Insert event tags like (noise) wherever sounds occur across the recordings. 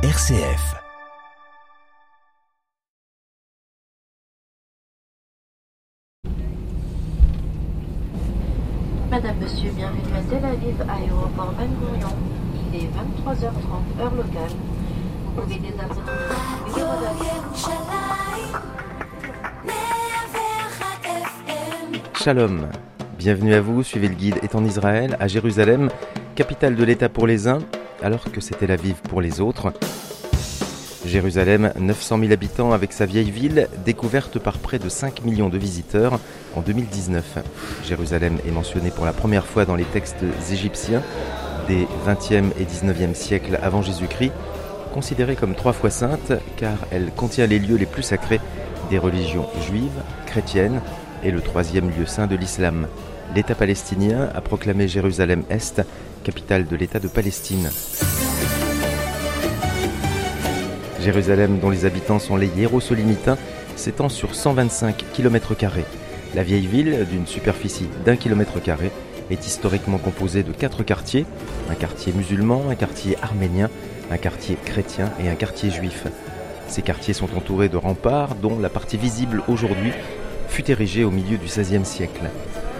RCF. Madame, Monsieur, bienvenue à Tel Aviv, aéroport Ben Gurion. Il est 23h30, heure locale. Vous pouvez désabonner le numéro d'avion. Shalom, bienvenue à vous, suivez le guide est en Israël, à Jérusalem, capitale de l'État pour les uns, alors que c'était la vive pour les autres. Jérusalem, 900 000 habitants avec sa vieille ville, découverte par près de 5 millions de visiteurs en 2019. Jérusalem est mentionnée pour la première fois dans les textes égyptiens des 20e et 19e siècles avant Jésus-Christ, considérée comme trois fois sainte car elle contient les lieux les plus sacrés des religions juives, chrétiennes et le troisième lieu saint de l'islam. L'État palestinien a proclamé Jérusalem-Est, capitale de l'État de Palestine. Jérusalem, dont les habitants sont les hiérosolymitains, s'étend sur 125 km. La vieille ville, d'une superficie d'un carré, est historiquement composée de quatre quartiers, un quartier musulman, un quartier arménien, un quartier chrétien et un quartier juif. Ces quartiers sont entourés de remparts dont la partie visible aujourd'hui fut érigée au milieu du XVIe siècle.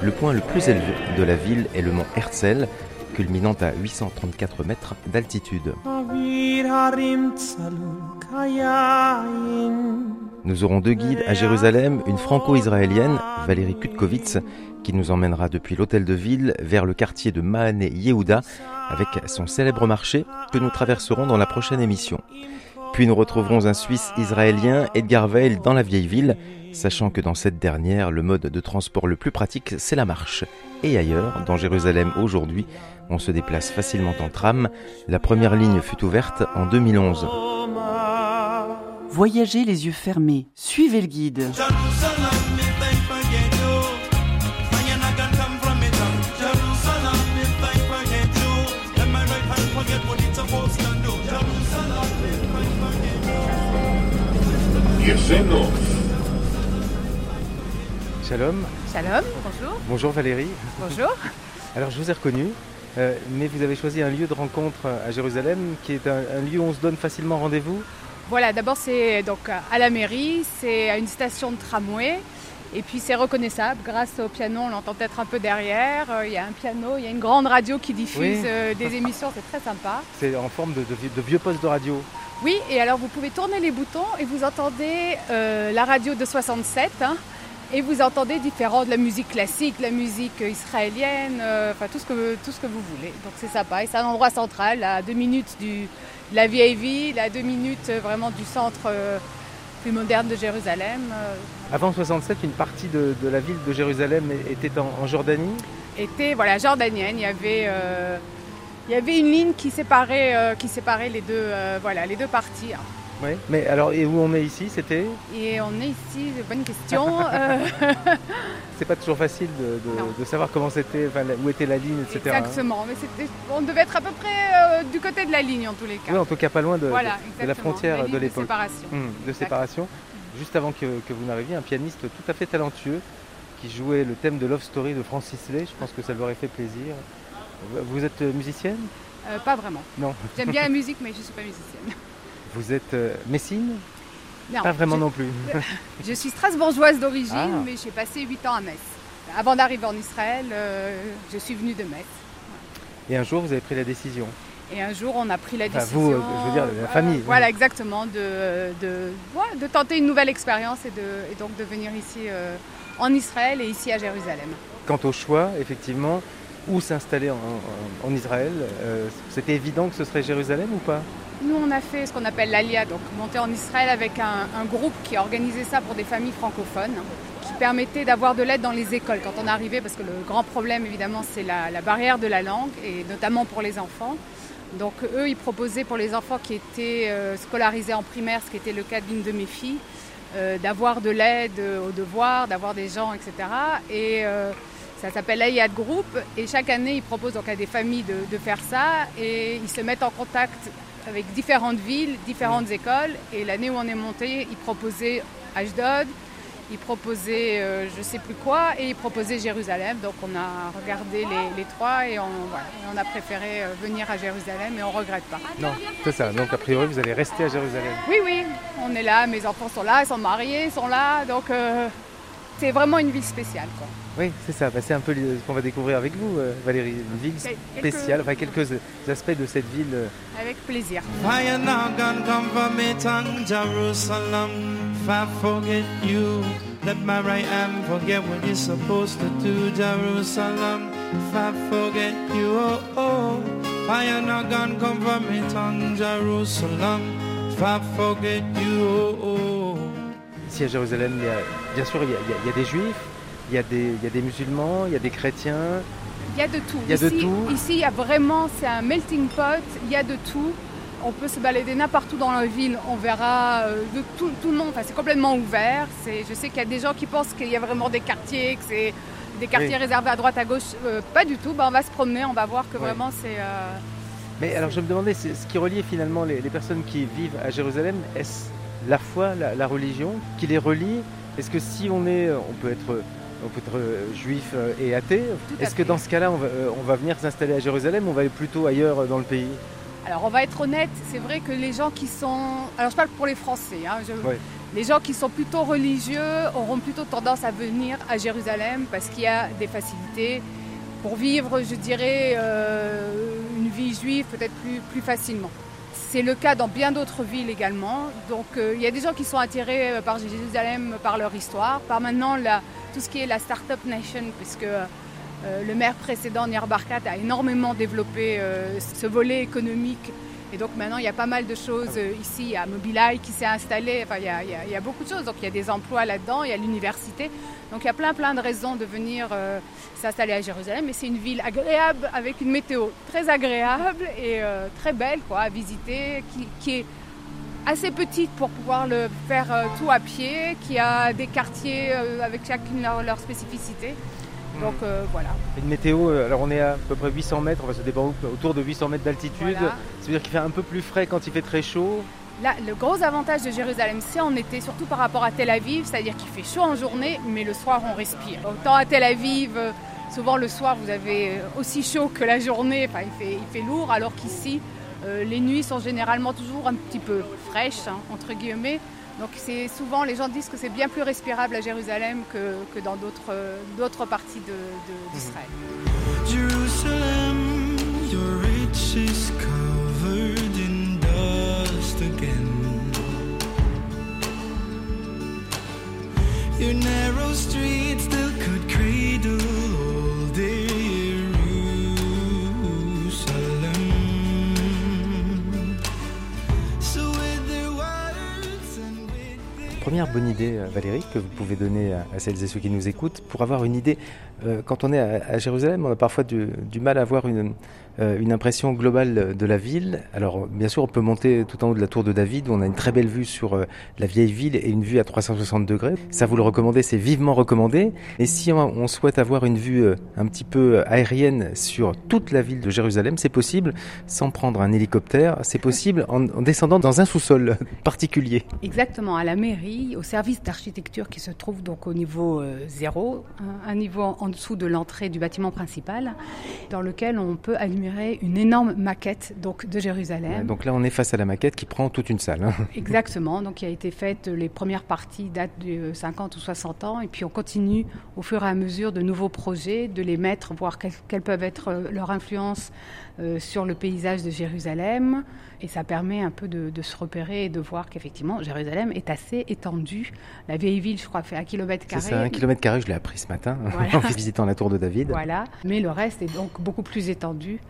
Le point le plus élevé de la ville est le mont Herzl, culminant à 834 mètres d'altitude. Nous aurons deux guides à Jérusalem, une franco-israélienne, Valérie Kutkowitz, qui nous emmènera depuis l'hôtel de ville vers le quartier de Mahane Yehuda avec son célèbre marché que nous traverserons dans la prochaine émission. Puis nous retrouverons un Suisse israélien, Edgar Weil, dans la vieille ville, sachant que dans cette dernière, le mode de transport le plus pratique, c'est la marche. Et ailleurs, dans Jérusalem aujourd'hui, on se déplace facilement en tram. La première ligne fut ouverte en 2011. Voyagez les yeux fermés, suivez le guide. Shalom. Shalom, bonjour. Bonjour Valérie. Bonjour. (laughs) Alors je vous ai reconnu, euh, mais vous avez choisi un lieu de rencontre à Jérusalem qui est un, un lieu où on se donne facilement rendez-vous. Voilà, d'abord c'est donc à la mairie, c'est à une station de tramway. Et puis c'est reconnaissable grâce au piano, on l'entend peut-être un peu derrière. Euh, Il y a un piano, il y a une grande radio qui diffuse Oui. euh, des (laughs) émissions, c'est très sympa. C'est en forme de, de vieux postes de radio. Oui, et alors vous pouvez tourner les boutons et vous entendez euh, la radio de 67. hein, et vous entendez différents de la musique classique, la musique israélienne, euh, enfin tout ce, que, tout ce que vous voulez. Donc c'est sympa. Et c'est un endroit central, à deux minutes du, de la vieille ville, à deux minutes euh, vraiment du centre euh, plus moderne de Jérusalem. euh, Avant 67, une partie de, de la ville de Jérusalem était en, en Jordanie? était voilà, jordanienne. Il y avait, euh, il y avait une ligne qui séparait, euh, qui séparait les, deux, euh, voilà, les deux parties. hein. Oui. Mais alors, et où on est ici, c'était? Et on est ici, bonne question. euh, (laughs) C'est pas toujours facile de, de- de savoir comment c'était, enfin, où était la ligne, etc. hein. Exactement, mais on devait être à peu près euh, du côté de la ligne en tous les cas. Oui, en tout cas pas loin de, voilà, de- de la frontière de l'époque. séparation. Hum, de séparation. Juste avant que, que vous n'arriviez, un pianiste tout à fait talentueux qui jouait le thème de Love Story de Francis Lay. Je pense que ça lui aurait fait plaisir. Vous êtes euh, musicienne? Euh, pas vraiment. Non. J'aime bien la (laughs) musique, mais je ne suis pas musicienne. Vous êtes euh, messine? Non, Pas vraiment je, non plus. (laughs) je suis strasbourgeoise d'origine, Ah. mais j'ai passé 8 ans à Metz. Avant d'arriver en Israël, euh, je suis venue de Metz. Et un jour, vous avez pris la décision? Et un jour, on a pris la Enfin, décision. vous, je veux dire, la famille. Voilà, exactement, de, de, de tenter une nouvelle expérience et, de, et donc de venir ici en Israël et ici à Jérusalem. Quant au choix, effectivement, où s'installer en, Israël, euh, c'était évident que ce serait Jérusalem ou pas? Nous, on a fait ce qu'on appelle l'ALIA, donc monter en Israël avec un, groupe qui a organisé ça pour des familles francophones, qui permettait d'avoir de l'aide dans les écoles quand on arrivait, parce que le grand problème, évidemment, c'est la, barrière de la langue, et notamment pour les enfants. Donc eux, ils proposaient pour les enfants qui étaient euh, scolarisés en primaire, ce qui était le cas d'une de mes filles, euh, d'avoir de l'aide aux devoirs, d'avoir des gens, etc. Et ça s'appelle l'AIAD Group, et chaque année, ils proposent donc à des familles de, de faire ça, et ils se mettent en contact avec différentes villes, différentes écoles. Et l'année où on est monté, ils proposaient Ashdod, il proposait euh, je sais plus quoi et il proposait Jérusalem. Donc on a regardé les, trois et on, on, a préféré euh, venir à Jérusalem et on regrette pas. Non, c'est ça. Donc a priori vous allez rester à Jérusalem. Oui, oui, on est là, mes enfants sont là, ils sont mariés, ils sont là. Donc euh, c'est vraiment une ville spéciale. Quoi. Oui, c'est ça. Bah, c'est un peu ce qu'on va découvrir avec vous, euh, Valérie. Une ville spéciale, enfin quelques aspects de cette ville. Euh. Avec plaisir. Let my right hand forget what you're supposed to do, Jerusalem. If I forget you, oh oh. Fire not gonna come from me tongue, Jerusalem. If I forget you, oh oh. Ici à Jérusalem, il y a, bien sûr, il y a, il y a des juifs, il y, a des, il y a des musulmans, il y a des chrétiens. Il y a de tout. Il y a ici, de tout. Ici, il y a vraiment, c'est un melting pot, il y a de tout. On peut se balader n'importe où dans la ville, on verra euh, de tout, tout, le monde, enfin, c'est complètement ouvert. Je sais qu'il y a des gens qui pensent qu'il y a vraiment des quartiers, que c'est des quartiers réservés à droite, à gauche. Euh, pas du tout, ben, on va se promener, on va voir que vraiment c'est... Euh, Mais alors je me demandais, ce qui relie finalement les, personnes qui vivent à Jérusalem, est-ce la foi, la, la religion qui les relie? Est-ce que si on est, on peut être on peut être juif et athée. Est-ce que dans ce cas-là, euh, on va, venir s'installer à Jérusalem ou on va aller plutôt ailleurs dans le pays? Alors on va être honnête, c'est vrai que les gens qui sont... Alors je parle pour les Français. Hein, les gens qui sont plutôt religieux auront plutôt tendance à venir à Jérusalem parce qu'il y a des facilités pour vivre, je dirais, euh, une vie juive peut-être plus, plus facilement. C'est le cas dans bien d'autres villes également. Donc euh, il y a des gens qui sont attirés euh, par Jérusalem, par leur histoire, par maintenant tout ce qui est la Startup Nation, puisque euh, le maire précédent, Nir Barkat, a énormément développé ce volet économique et donc maintenant, il y a pas mal de choses euh, ici. Il y a Mobileye qui s'est installé. Enfin, il y, a, beaucoup de choses. Donc il y a des emplois là-dedans. Il y a l'université. Donc il y a plein, plein de raisons de venir euh, s'installer à Jérusalem. Mais c'est une ville agréable avec une météo très agréable et euh, très belle quoi, à visiter, qui, est assez petite pour pouvoir le faire tout à pied, qui a des quartiers avec chacune leur, leur spécificité. Donc euh, voilà. Une météo, euh, alors on est à, peu près 800 mètres, on va se débattre autour de 800 mètres d'altitude. Ça veut dire qu'il fait un peu plus frais quand il fait très chaud. Là, le gros avantage de Jérusalem, c'est en été, surtout par rapport à Tel Aviv, c'est-à-dire qu'il fait chaud en journée, mais le soir on respire. Autant à Tel Aviv, euh, souvent le soir vous avez aussi chaud que la journée, enfin, il, fait, il fait lourd, alors qu'ici, les nuits sont généralement toujours un petit peu fraîches, hein, entre guillemets. Donc c'est souvent, les gens disent que c'est bien plus respirable à Jérusalem que, que dans d'autres, d'autres parties de, de, première bonne idée, euh, Valérie, que vous pouvez donner à celles et ceux qui nous écoutent pour avoir une idée euh, Quand on est à Jérusalem, on a parfois du, mal à avoir une, une impression globale de la ville. Alors, bien sûr, on peut monter tout en haut de la tour de David, où on a une très belle vue sur la vieille ville et une vue à 360 degrés. Ça, vous le recommandez, c'est vivement recommandé. Et si on, souhaite avoir une vue un petit peu aérienne sur toute la ville de Jérusalem, c'est possible sans prendre un hélicoptère. C'est possible en descendant dans un sous-sol (laughs) particulier. Exactement, à la mairie au service d'architecture qui se trouve donc au niveau euh, zéro, un, niveau en dessous de l'entrée du bâtiment principal, dans lequel on peut une énorme maquette donc de Jérusalem. donc là, on est face à la maquette qui prend toute une salle. Hein. (laughs) Exactement, donc qui a été faite, les premières parties datent de 50 ou 60 ans, et puis on continue au fur et à mesure de nouveaux projets, de les mettre, voir quelles, peuvent être euh, leur influence euh, sur le paysage de Jérusalem. Et ça permet un peu de, se repérer et de voir qu'effectivement, Jérusalem est assez étendue. La vieille ville, je crois, fait un kilomètre carré. C'est un kilomètre carré, je l'ai appris ce matin (laughs) en visitant la tour de David. Voilà, mais le reste est donc beaucoup plus étendu.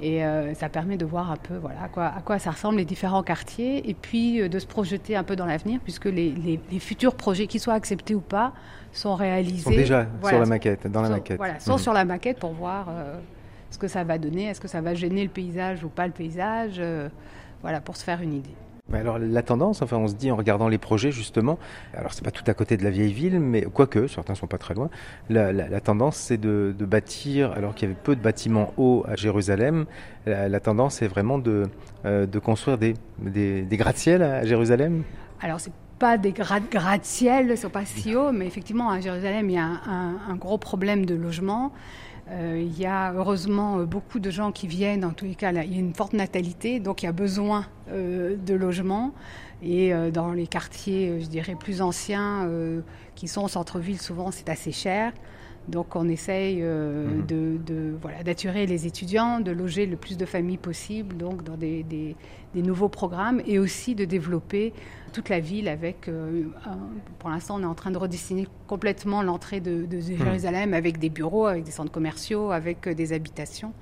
Et euh, ça permet de voir un peu voilà, à, quoi, à quoi ça ressemble les différents quartiers et puis euh, de se projeter un peu dans l'avenir puisque les, les, futurs projets, qu'ils soient acceptés ou pas, sont réalisés. Sont déjà sur la maquette, dans la maquette. Voilà, sont mhm. sur la maquette pour voir euh, ce que ça va donner, est-ce que ça va gêner le paysage ou pas le paysage, voilà, pour se faire une idée. alors la tendance, enfin on se dit en regardant les projets justement, alors c'est pas tout à côté de la vieille ville, mais quoique certains sont pas très loin, la, tendance c'est de, bâtir, alors qu'il y avait peu de bâtiments hauts à Jérusalem, la, tendance est vraiment de, euh, de construire des, des, gratte-ciel à Jérusalem Alors c'est pas des gratte-ciel, ils sont pas si hauts, mais effectivement, à Jérusalem, il y a un, gros problème de logement. Euh, il y a heureusement beaucoup de gens qui viennent, en tous les cas, il y a une forte natalité, donc il y a besoin euh, de logement. Et euh, dans les quartiers, je dirais, plus anciens, qui sont au centre-ville, souvent c'est assez cher. Donc on essaye mhm. de, voilà, d'attirer les étudiants, de loger le plus de familles possible, donc dans des, des, nouveaux programmes, et aussi de développer toute la ville avec, euh, pour l'instant, on est en train de redessiner complètement l'entrée de, de hmm. Jérusalem avec des bureaux, avec des centres commerciaux, avec euh, des habitations.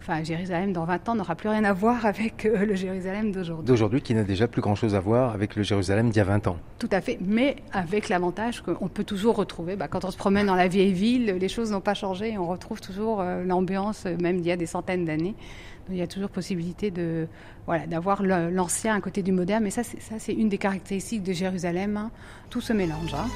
Enfin, Jérusalem, dans 20 ans, n'aura plus rien à voir avec euh, le Jérusalem d'aujourd'hui. D'aujourd'hui, qui n'a déjà plus grand-chose à voir avec le Jérusalem d'il y a 20 ans. Tout à fait, mais avec l'avantage qu'on peut toujours retrouver, bah, quand on se promène dans la vieille ville, les choses n'ont pas changé, on retrouve toujours l'ambiance, même d'il y a des centaines d'années. Il y a toujours possibilité de, voilà, d'avoir l'ancien à côté du moderne. Mais ça, c'est, ça, c'est une des caractéristiques de Jérusalem. Hein. Tout se mélange. Hein.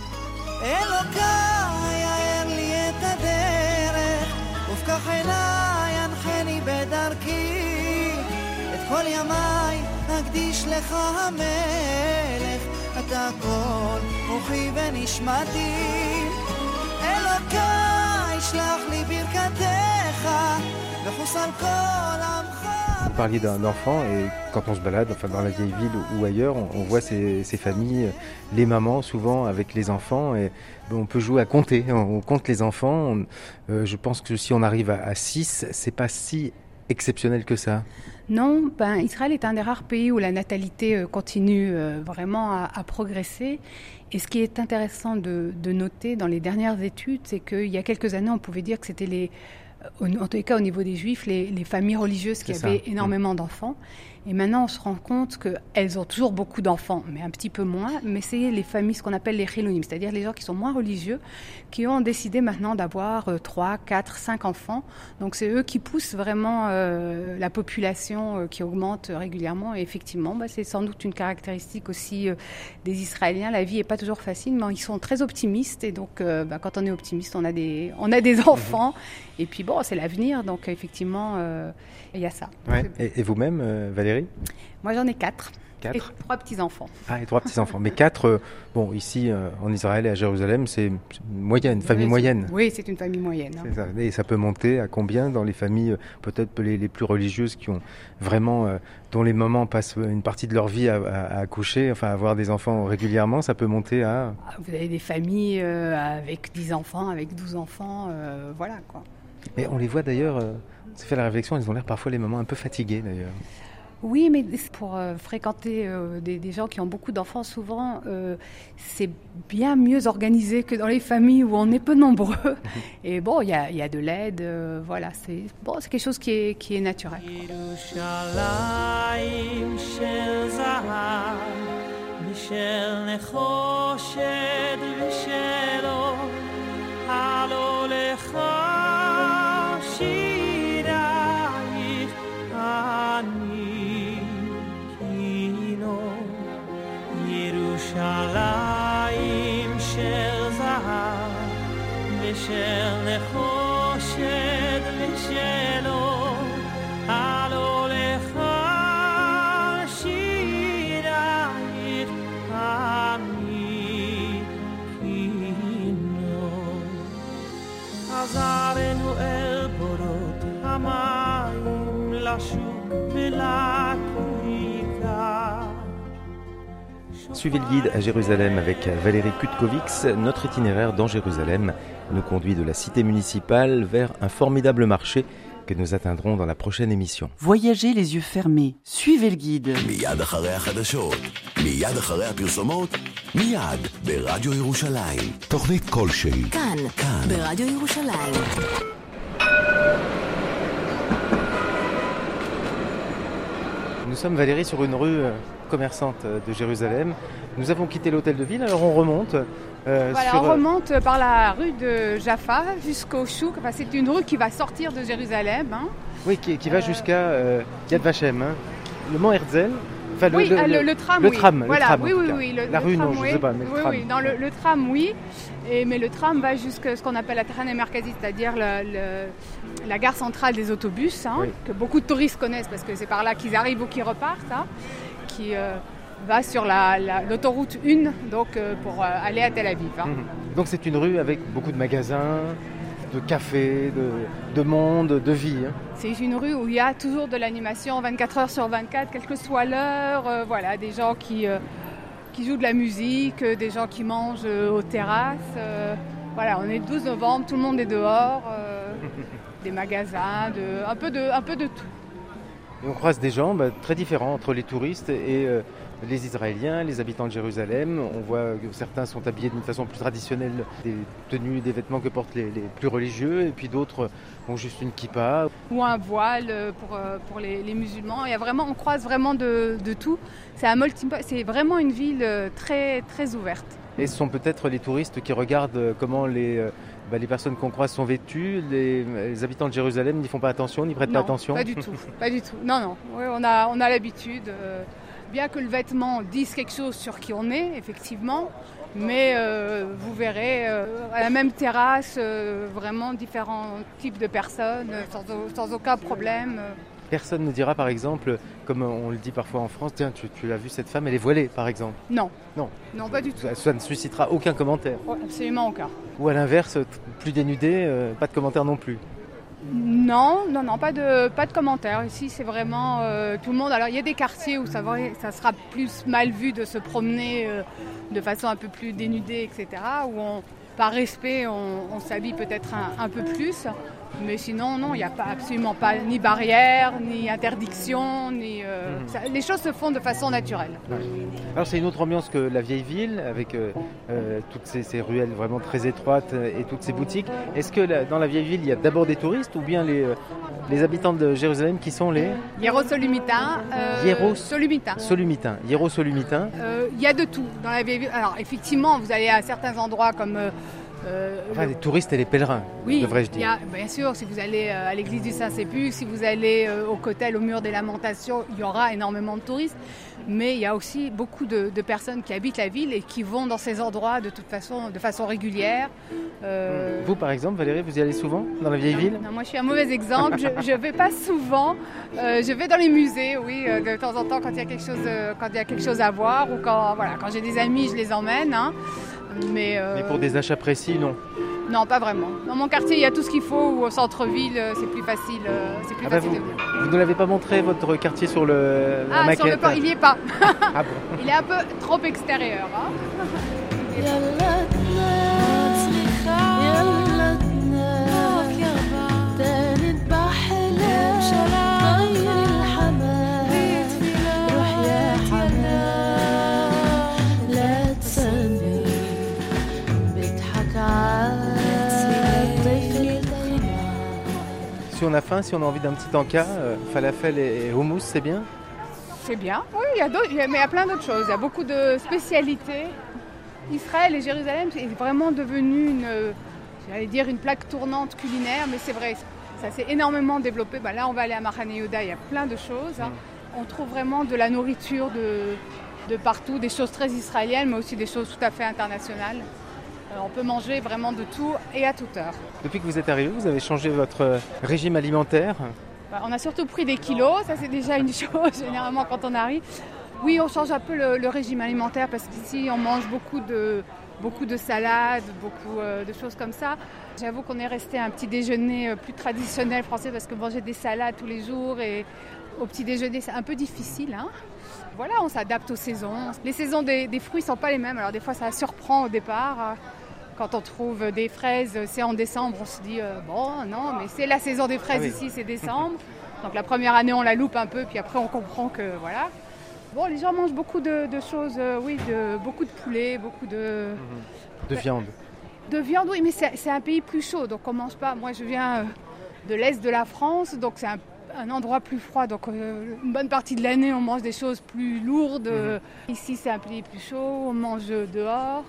Vous parliez d'un enfant et quand on se balade enfin dans la vieille ville ou ailleurs, on, voit ces, familles, les mamans souvent avec les enfants et on peut jouer à compter. On, compte les enfants. Euh, je pense que si on arrive à 6, c'est pas si exceptionnel que ça. Non, ben, Israël est un des rares pays où la natalité euh, continue euh, vraiment à, progresser. Et ce qui est intéressant de, de noter dans les dernières études, c'est qu'il y a quelques années, on pouvait dire que c'était les en tous les cas au niveau des juifs, les, familles religieuses qui avaient énormément d'enfants. Et maintenant, on se rend compte qu'elles ont toujours beaucoup d'enfants, mais un petit peu moins. Mais c'est les familles, ce qu'on appelle les chilonim, c'est-à-dire les gens qui sont moins religieux, qui ont décidé maintenant d'avoir 3, 4, 5 enfants. Donc c'est eux qui poussent vraiment euh, la population euh, qui augmente régulièrement. Et effectivement, bah, c'est sans doute une caractéristique aussi euh, des Israéliens. La vie n'est pas toujours facile, mais ils sont très optimistes. Et donc, bah, quand on est optimiste, on a des, on a des mhm. enfants. Et puis bon, c'est l'avenir. Donc effectivement, il y a ça. Et, vous-même, Valérie Moi, j'en ai quatre. Quatre. Et trois petits-enfants. Ah, et trois petits-enfants. Mais quatre, euh, bon, ici, euh, en Israël et à Jérusalem, c'est une moyenne, une famille moyenne. Oui, c'est une famille moyenne. Hein. Ça. Et ça peut monter à combien dans les familles, euh, peut-être les, les, plus religieuses, qui ont vraiment, dont les mamans passent une partie de leur vie à, accoucher, enfin à avoir des enfants régulièrement, ça peut monter à... Ah, vous avez des familles avec 10 enfants, avec 12 enfants, voilà quoi. Mais on les voit d'ailleurs, ça fait la réflexion, ils ont l'air parfois les mamans un peu fatiguées d'ailleurs. Oui, mais pour euh, fréquenter euh, des, gens qui ont beaucoup d'enfants, souvent, euh, c'est bien mieux organisé que dans les familles où on est peu nombreux. (laughs) Et bon, il y a, de l'aide, voilà, c'est bon, quelque chose qui est, qui est naturel. Suivez le guide à Jérusalem avec Valérie Kutkovics. Notre itinéraire dans Jérusalem nous conduit de la cité municipale vers un formidable marché que nous atteindrons dans la prochaine émission. Voyagez les yeux fermés, suivez le guide. Nous sommes Valérie sur une rue euh, commerçante euh, de Jérusalem. Nous avons quitté l'hôtel de ville, alors on remonte. Euh, voilà, on remonte par la rue de Jaffa jusqu'au Chouk. Enfin, c'est une rue qui va sortir de Jérusalem. Hein. Oui, qui, va jusqu'à Yad Vashem, hein. le mont Herzl. Enfin, le, oui, le, tram, le tram, voilà, tram, oui, oui, oui, la rue, non, je ne sais pas, mais le tram. Oui, dans le, tram, oui. Et, mais le tram va jusqu'à ce qu'on appelle la Merkazit, c'est-à-dire la gare centrale des autobus, hein, que beaucoup de touristes connaissent parce que c'est par là qu'ils arrivent ou qu'ils repartent. Hein qui, euh, va sur l'autoroute la, 1 donc, euh, pour euh, aller à Tel Aviv. Hein. Mhm. Donc c'est une rue avec beaucoup de magasins, de cafés, de, monde, de vie. Hein. C'est une rue où il y a toujours de l'animation 24 heures sur 24, quelle que soit l'heure. Euh, voilà, des gens qui, qui jouent de la musique, des gens qui mangent aux terrasses. voilà, on est le 12 novembre, tout le monde est dehors. (laughs) des magasins, de, un, peu de, un peu de tout. Et on croise des gens bah, très différents entre les touristes et euh, les Israéliens, les habitants de Jérusalem. On voit que certains sont habillés d'une façon plus traditionnelle, des tenues, des vêtements que portent les, plus religieux, et puis d'autres ont juste une kippa. Ou un voile euh, pour, euh, pour les, musulmans. Il y a vraiment, on croise vraiment de, de tout. C'est, un c'est vraiment une ville très, très ouverte. Et ce sont peut-être les touristes qui regardent comment les bah, les personnes qu'on croise sont vêtues, les, habitants de Jérusalem n'y font pas attention, n'y prêtent pas attention Pas du tout, (laughs) pas du tout. Non, non. on a, on a l'habitude. Euh, bien que le vêtement dise quelque chose sur qui on est, effectivement, mais euh, vous verrez euh, à la même terrasse vraiment différents types de personnes sans, sans aucun problème. Personne ne dira par exemple, comme on le dit parfois en France, tiens, tu, tu as vu cette femme, elle est voilée par exemple. Non. Non. Non, pas du tout. Ça, ne suscitera aucun commentaire. absolument aucun. Ou à l'inverse, plus dénudé, euh, pas de commentaire non plus. Non, non, non, pas de, commentaires. Ici, c'est vraiment euh, tout le monde. Alors, il y a des quartiers où ça, sera plus mal vu de se promener euh, de façon un peu plus dénudée, etc. Où par respect, on, s'habille peut-être un, peu plus. Mais sinon, non, il n'y a pas, absolument pas ni barrière, ni interdiction, ni, euh, mhm. les choses se font de façon naturelle. Alors c'est une autre ambiance que la vieille ville, avec euh, euh, toutes ces, ruelles vraiment très étroites et toutes ces boutiques. Est-ce que dans la vieille ville, il y a d'abord des touristes ou bien les, les habitants de Jérusalem qui sont les? Hiérosolumitins. Hiérosolumitins. Solumitins. Hiérosolumitins. Il y a de tout dans la vieille ville. Alors effectivement, vous allez à certains endroits comme euh, enfin, les touristes et les pèlerins, oui, devrais-je dire. bien sûr, si vous allez euh, à l'église du Saint-Sépulcre, si vous allez euh, au Cotel, au mur des Lamentations, il y aura énormément de touristes. Mais il y a aussi beaucoup de, personnes qui habitent la ville et qui vont dans ces endroits de toute façon, de façon régulière. Vous, par exemple, Valérie, vous y allez souvent dans la vieille ville? non, Moi, je suis un mauvais exemple. je ne vais pas souvent. je vais dans les musées, oui, de temps en temps quand il y a quelque chose, quand il y a quelque chose à voir ou quand, voilà, quand j'ai des amis, je les emmène. Hein. Euh, Mais, pour des achats précis, non Non, pas vraiment. Dans mon quartier, il y a tout ce qu'il faut, ou au centre-ville, euh, c'est plus facile. Euh, c'est plus ah bah facile vous, vous, ne l'avez pas montré, votre quartier, sur le, la ah, Sur le port, il n'y est pas. ah bon. (laughs) Il est un peu trop extérieur. Hein si on a faim, si on a envie d'un petit encas, euh, falafel et, houmous, c'est bien C'est bien, oui, il y a mais il y a plein d'autres choses. Il y a beaucoup de spécialités. Israël et Jérusalem, c'est vraiment devenu une, j'allais dire une plaque tournante culinaire, mais c'est vrai, ça s'est énormément développé. Bah, là, on va aller à Mahane Yehuda, il y a plein de choses. Hein. Mm. On trouve vraiment de la nourriture de, de partout, des choses très israéliennes, mais aussi des choses tout à fait internationales. Euh, on peut manger vraiment de tout et à toute heure. Depuis que vous êtes arrivé, vous avez changé votre euh, régime alimentaire? Bah, On a surtout pris des kilos, ça c'est déjà une (laughs) chose généralement quand on arrive. Oui, on change un peu le, régime alimentaire parce qu'ici on mange beaucoup de, beaucoup de salades, beaucoup euh, de choses comme ça. J'avoue qu'on est resté à un petit déjeuner plus traditionnel français parce que manger des salades tous les jours et au petit déjeuner c'est un peu difficile. Hein. voilà, on s'adapte aux saisons. Les saisons des, des fruits ne sont pas les mêmes, alors des fois ça surprend au départ. Quand on trouve des fraises, c'est en décembre, on se dit euh, bon, non, mais c'est la saison des fraises ah ici, c'est décembre. Donc la première année, on la loupe un peu, puis après, on comprend que voilà. Bon, les gens mangent beaucoup de, choses, euh, oui, de, beaucoup de poulet, beaucoup de. De viande. De viande, oui, mais c'est un pays plus chaud, donc on mange pas. Moi, je viens euh, de l'est de la France, donc c'est un, endroit plus froid. Donc une bonne partie de l'année, on mange des choses plus lourdes. Mhm. Ici, c'est un pays plus chaud, on mange dehors.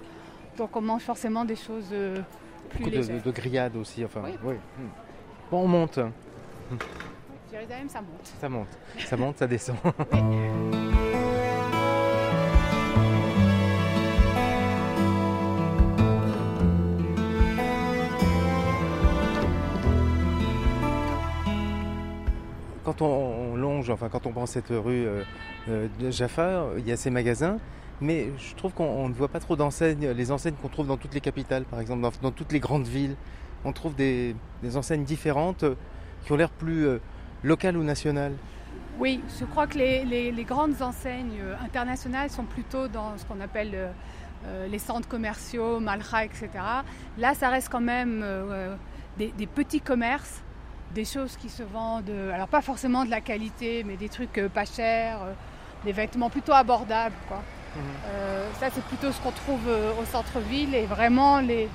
Donc on mange forcément des choses euh, plus Beaucoup légères. De, de, grillades aussi. Enfin, oui. Hmm. Bon, on monte. Jérusalem, ça monte. Ça monte. Ça monte, ça descend. (laughs) quand on, on longe, enfin quand on prend cette rue euh, euh, de Jaffa, il y a ces magasins, mais je trouve qu'on on ne voit pas trop d'enseignes, les enseignes qu'on trouve dans toutes les capitales, par exemple, dans, toutes les grandes villes. On trouve des, enseignes différentes euh, qui ont l'air plus euh, locales ou nationales. Oui, je crois que les, grandes enseignes euh, internationales sont plutôt dans ce qu'on appelle les centres commerciaux, Malcha, etc. Là, ça reste quand même des, des petits commerces, des choses qui se vendent, alors pas forcément de la qualité, mais des trucs pas chers, des vêtements plutôt abordables. Quoi. Euh, ça, c'est plutôt ce qu'on trouve euh, au centre-ville et vraiment les,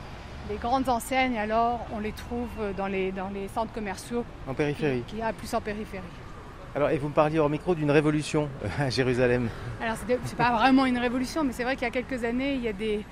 les grandes enseignes, alors, on les trouve euh, dans les, dans les centres commerciaux En qui, périphérie. qui a plus en périphérie. Alors, et vous me parliez hors micro d'une révolution à Jérusalem. Alors, c'est pas vraiment une révolution, mais c'est vrai qu'il y a quelques années, il y a des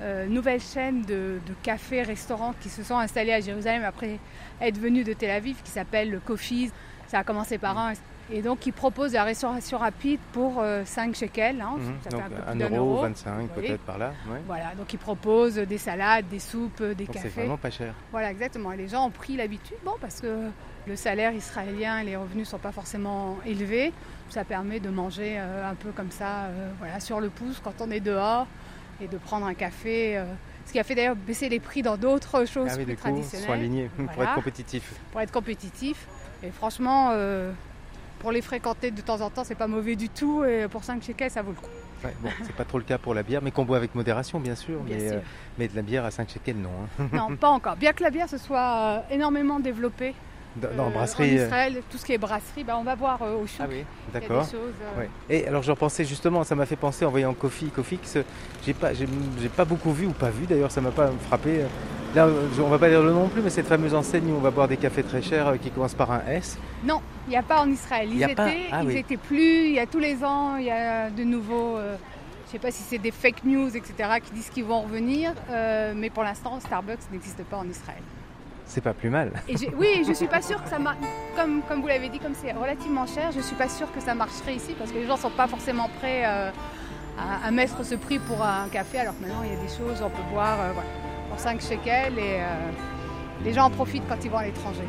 euh, nouvelles chaînes de, de cafés, restaurants qui se sont installés à Jérusalem après être venus de Tel Aviv, qui s'appellent le Kofiz. Ça a commencé par un. Et donc, ils proposent la restauration rapide pour euh, 5 shekels. hein, Mhm. ça Donc fait un peu 1 plus d'un euro, euro. 25 Oui. peut-être par là. ouais. Voilà, donc ils proposent des salades, des soupes, des Donc c'est cafés. vraiment pas cher. Voilà, exactement. Et les gens ont pris l'habitude, bon, parce que le salaire israélien et les revenus ne sont pas forcément élevés. Ça permet de manger euh, un peu comme ça, euh, voilà, sur le pouce quand on est dehors et de prendre un café. euh, ce qui a fait d'ailleurs baisser les prix dans d'autres choses Ah oui, plus du coup, traditionnelles sont alignés (laughs) pour être compétitifs. pour être compétitif. Et franchement, euh, pour les fréquenter de temps en temps, c'est pas mauvais du tout. Et pour 5 shekels, ça vaut le coup. Ouais, bon, c'est pas trop le cas pour la bière, mais qu'on boit avec modération, bien sûr. Bien mais, sûr. euh, mais de la bière à 5 shekels, non. hein. non, pas encore. Bien que la bière se soit euh, énormément développée Dans, euh, brasserie. en euh, Israël, tout ce qui est brasserie, bah, on va voir euh, au chouk. Ah oui, d'accord. euh. Et alors je repensais justement, ça m'a fait penser en voyant Kofi, Kofi, que ce- j'ai pas, j'ai, pas beaucoup vu ou pas vu d'ailleurs, ça m'a pas frappé. Là, on va pas dire le nom non plus, mais cette fameuse enseigne où on va boire des cafés très chers qui commencent par un S. Non, il n'y a pas en Israël. Il Ils étaient, pas Ah ils oui. étaient plus. Il y a tous les ans, il y a de nouveaux. je sais pas si c'est des fake news, etc., qui disent qu'ils vont revenir. euh, mais pour l'instant, Starbucks n'existe pas en Israël. C'est pas plus mal. Et oui, je suis pas sûre que ça marche. Comme, vous l'avez dit, comme c'est relativement cher, je suis pas sûre que ça marcherait ici parce que les gens sont pas forcément prêts euh, à, mettre ce prix pour un café. Alors que maintenant, il y a des choses, on peut boire euh, pour 5 shekels et euh, les gens en profitent quand ils vont à l'étranger.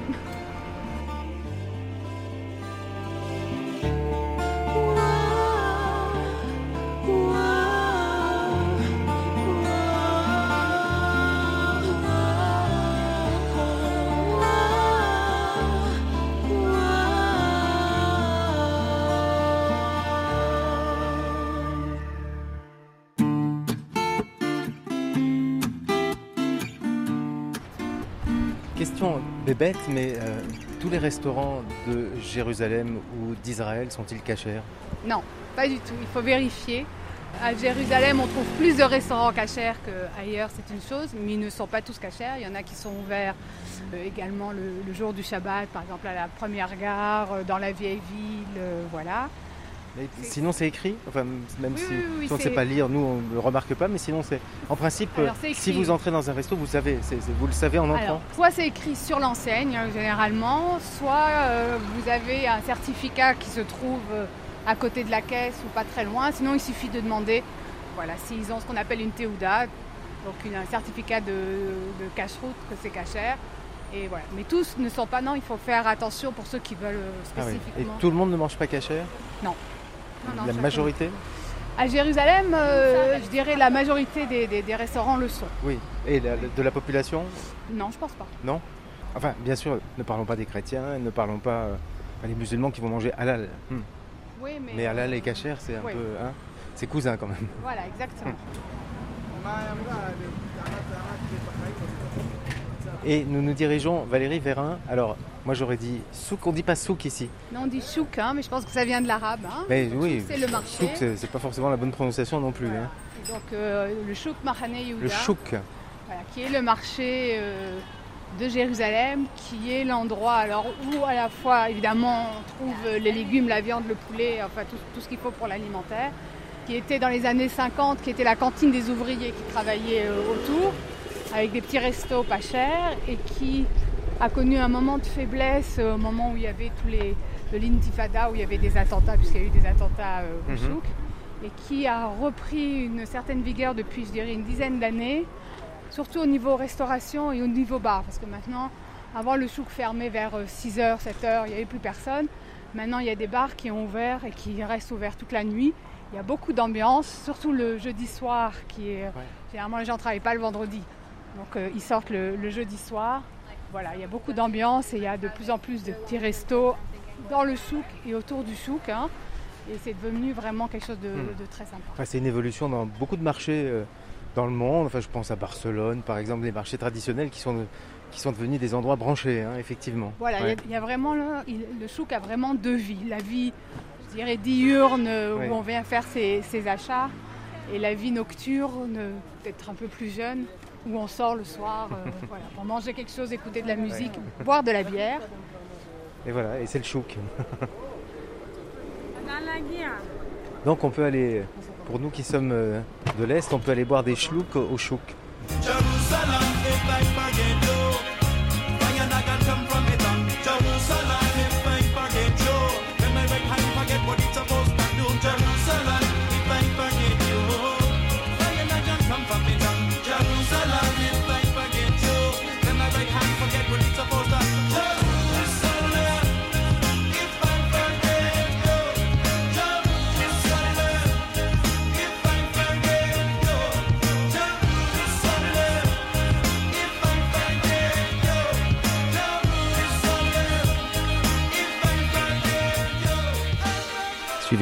Question bébête, mais euh, tous les restaurants de Jérusalem ou d'Israël sont-ils cachers Non, pas du tout. Il faut vérifier. À Jérusalem, on trouve plus de restaurants cachers qu'ailleurs, c'est une chose, mais ils ne sont pas tous cachers. Il y en a qui sont ouverts euh, également le, jour du Shabbat, par exemple à la première gare, euh, dans la vieille ville, voilà. Mais Sinon c'est écrit, enfin même Oui, si, oui, oui, si on ne sait pas lire, nous on ne le remarque pas, mais sinon c'est en principe, Alors, si vous entrez dans un resto, vous savez, vous le savez en entrant. Alors, soit c'est écrit sur l'enseigne, hein, généralement, soit euh, vous avez un certificat qui se trouve euh, à côté de la caisse ou pas très loin. Sinon, il suffit de demander, voilà, s'ils ont ce qu'on appelle une théouda, donc une- un certificat de, de cache-route, que c'est cachère. Et voilà. Mais tous ne sont pas, non, il faut faire attention pour ceux qui veulent euh, Ah oui. Et spécifiquement. tout le monde ne mange pas cachère? Non, non, La majorité À Jérusalem, euh, je dirais la majorité des, des- des restaurants le sont. Oui. Et la- de la population Non, je pense pas. Non Enfin, bien sûr, ne parlons pas des chrétiens, ne parlons pas euh, les musulmans qui vont manger halal. Hmm. Oui, mais, Mais halal et cachère, c'est un Oui. peu. Hein, c'est cousin quand même. Voilà, exactement. Et nous nous dirigeons, Valérie, vers un. Alors, moi j'aurais dit souk, on dit pas souk ici. Non, on dit chouk, hein, mais je pense que ça vient de l'arabe. hein. Mais oui, c'est le marché. souk, c'est pas forcément la bonne prononciation non plus. Voilà. hein. Donc euh, le chouk Mahane Yehuda, Le chouk. voilà, qui est le marché euh, de Jérusalem, qui est l'endroit alors où à la fois évidemment on trouve les légumes, la viande, le poulet, enfin tout, tout ce qu'il faut pour l'alimentaire, qui était dans les années 50, qui était la cantine des ouvriers qui travaillaient euh, autour, avec des petits restos pas chers, et qui a connu un moment de faiblesse euh, au moment où il y avait tous les de l'intifada, où il y avait des attentats, puisqu'il y a eu des attentats euh, au Mhm. chouk, et qui a repris une certaine vigueur depuis, je dirais, une dizaine d'années, surtout au niveau restauration et au niveau bar, parce que maintenant, avant le chouk fermait vers 6h, 7h, il n'y avait plus personne. Maintenant, il y a des bars qui ont ouvert et qui restent ouverts toute la nuit. Il y a beaucoup d'ambiance, surtout le jeudi soir, qui est. Généralement, les gens ne travaillent pas le vendredi. Donc, euh, ils sortent le, jeudi soir. Voilà, il y a beaucoup d'ambiance et il y a de plus en plus de petits restos dans le souk et autour du souk. Hein. et c'est devenu vraiment quelque chose de, hmm. très sympa. c'est une évolution dans beaucoup de marchés euh, dans le monde. Enfin, je pense à Barcelone, par exemple, les marchés traditionnels qui sont, qui sont devenus des endroits branchés, hein, effectivement. Voilà, il y, a vraiment le, le souk a vraiment deux vies. La vie je dirais, diurne où on vient faire ses, achats et la vie nocturne, peut-être un peu plus jeune, où on sort le soir euh, (laughs) pour manger quelque chose, écouter de la musique, boire de la bière. Et voilà, et c'est le chouk. Donc on peut aller, pour nous qui sommes euh, de l'Est, on peut aller boire des chlouks au chouk.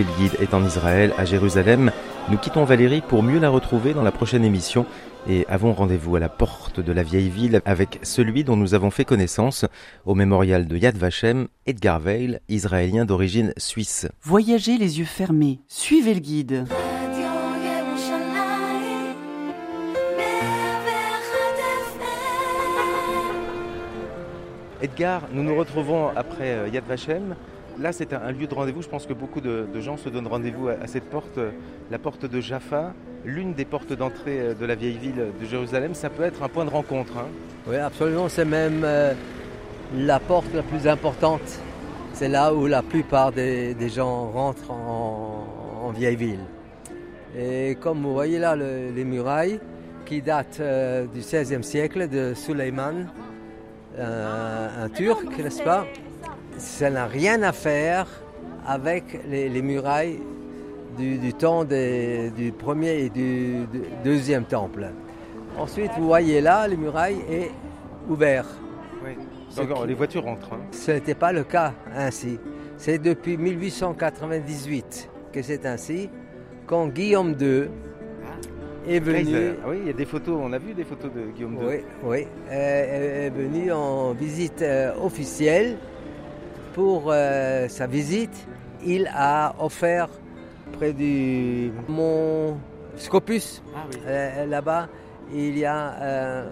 Le guide est en Israël, à Jérusalem. Nous quittons Valérie pour mieux la retrouver dans la prochaine émission et avons rendez-vous à la porte de la vieille ville avec celui dont nous avons fait connaissance au mémorial de Yad Vashem, Edgar Veil, israélien d'origine suisse. Voyagez les yeux fermés, suivez le guide. Edgar, nous nous retrouvons après euh, Yad Vashem Là, c'est un, lieu de rendez-vous. Je pense que beaucoup de, gens se donnent rendez-vous à, cette porte, euh, la porte de Jaffa, l'une des portes d'entrée euh, de la vieille ville de Jérusalem. Ça peut être un point de rencontre. Hein. Oui, absolument. C'est même euh, la porte la plus importante. C'est là où la plupart des, gens rentrent en, vieille ville. Et comme vous voyez là, les murailles qui datent du XVIe siècle de Suleiman, un Turc, n'est-ce pas? Ça n'a rien à faire avec les, murailles du, temps du premier et du, deuxième temple. Ensuite, vous voyez là, les murailles est ouvert. Oui. Donc, les voitures rentrent. Hein. Ce n'était pas le cas ainsi. C'est depuis 1898 que c'est ainsi, quand Guillaume II est venu. Ah oui, il y a des photos, on a vu des photos de Guillaume II. Oui, oui. Euh, est venu en visite euh, officielle pour euh, sa visite, il a offert près du mont Scopus, ah euh, là-bas, il y a euh,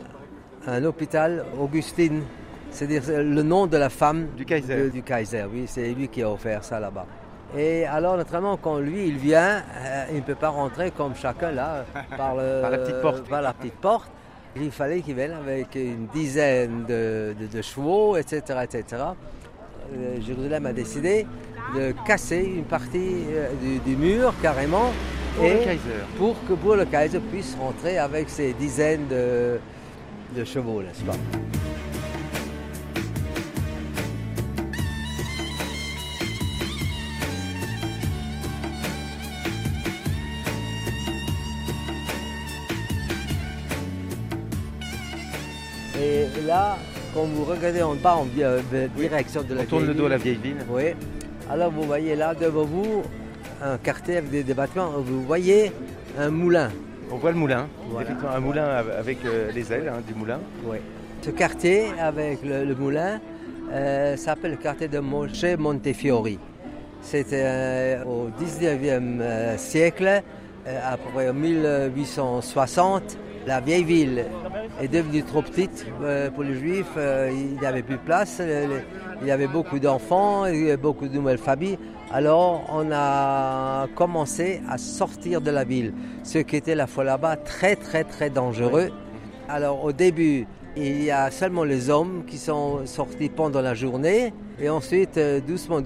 un hôpital Augustine, c'est-à-dire le nom de la femme du Kaiser. du Kaiser, oui, c'est lui qui a offert ça là-bas. Et alors, naturellement, quand lui, il vient, il ne peut pas rentrer comme chacun là, (laughs) par, la petite porte. Par la petite porte. Il fallait qu'il vienne avec une dizaine de, de chevaux, etc., etc. Euh, Jérusalem a décidé de casser une partie euh, du, mur carrément pour, et le Kaiser. pour que pour le Kaiser puisse rentrer avec ses dizaines de, de chevaux, n'est-ce pas? Et là, quand vous regardez en bas en euh, direction de la On tourne le dos à la vieille ville. Oui. Alors vous voyez là devant vous un quartier avec des, bâtiments. Vous voyez un moulin. On voit le moulin, effectivement un moulin avec euh, les ailes hein, du moulin. Oui. Ce quartier avec le, moulin euh, s'appelle le quartier de Moshe Montefiori. C'était au 19e siècle, à peu près en 1860 la vieille ville est devenue trop petite euh, pour les juifs. Euh, il n'y avait plus de place. Il y avait beaucoup d'enfants, beaucoup de nouvelles familles. Alors on a commencé à sortir de la ville, ce qui était la fois là-bas très très très dangereux. Alors au début, il y a seulement les hommes qui sont sortis pendant la journée et ensuite euh, doucement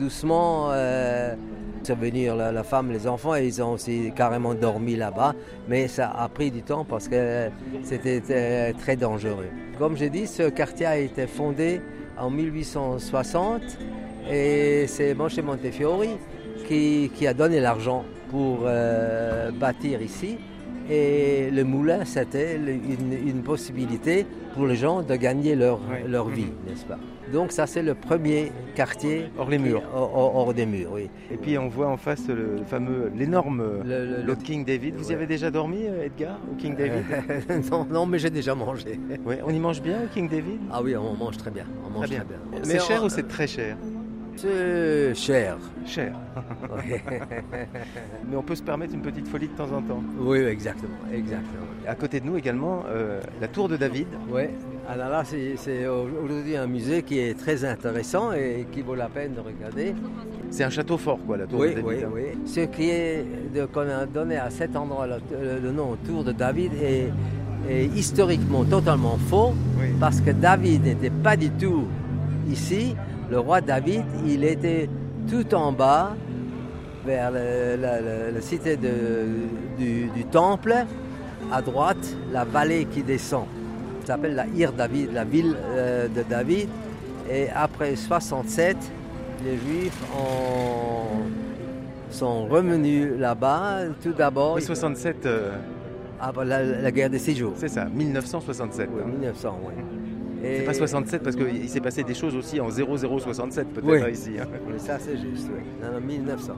doucement venir la, femme, les enfants, et ils ont aussi carrément dormi là-bas. Mais ça a pris du temps parce que c'était euh, très dangereux. Comme j'ai dit, ce quartier a été fondé en 1860 Et c'est Moshe Montefiori qui, qui a donné l'argent pour euh, bâtir ici. Et le moulin, c'était une, une possibilité pour les gens de gagner leur, leur vie, n'est-ce pas? Donc ça, c'est le premier quartier Hors les murs. hors, hors- hors des murs, oui. Et puis on voit en face le fameux, l'énorme Le- le- King David. Vous y avez déjà dormi, euh, Edgar, au King David? Euh, (laughs) non, non, mais j'ai déjà mangé. Ouais, On y mange bien au King David? Ah oui, on mange très bien. On mange Très très bien. bien. C'est cher on- ou c'est très cher? C'est cher. Cher. (laughs) Mais on peut se permettre une petite folie de temps en temps. Oui, exactement, exactement. À côté de nous également, euh, la tour de David. Oui, alors là, c'est aujourd'hui un musée qui est très intéressant et qui vaut la peine de regarder. C'est un château fort, quoi, la tour Oui, de David. oui, hein. oui. Ce qui est qu'on a donné à cet endroit le, le- le nom Tour de David est, est historiquement totalement faux Oui. parce que David n'était pas du tout ici. Le roi David, il était tout en bas vers le- la, la- la cité de- du, du temple, à droite, la vallée qui descend. Ça s'appelle la Ir David, la ville euh, de David. Et après 67, les Juifs ont- sont revenus là-bas. Tout d'abord, Oui, 67, euh, après la, la guerre des six jours. c'est ça, 1967. Oui, hein. 1900, oui. C'est pas 67 parce qu'il s'est passé des choses aussi en 0067 peut-être Oui. hein, ici. hein. Oui, ça c'est juste, oui. Non, non, 1900.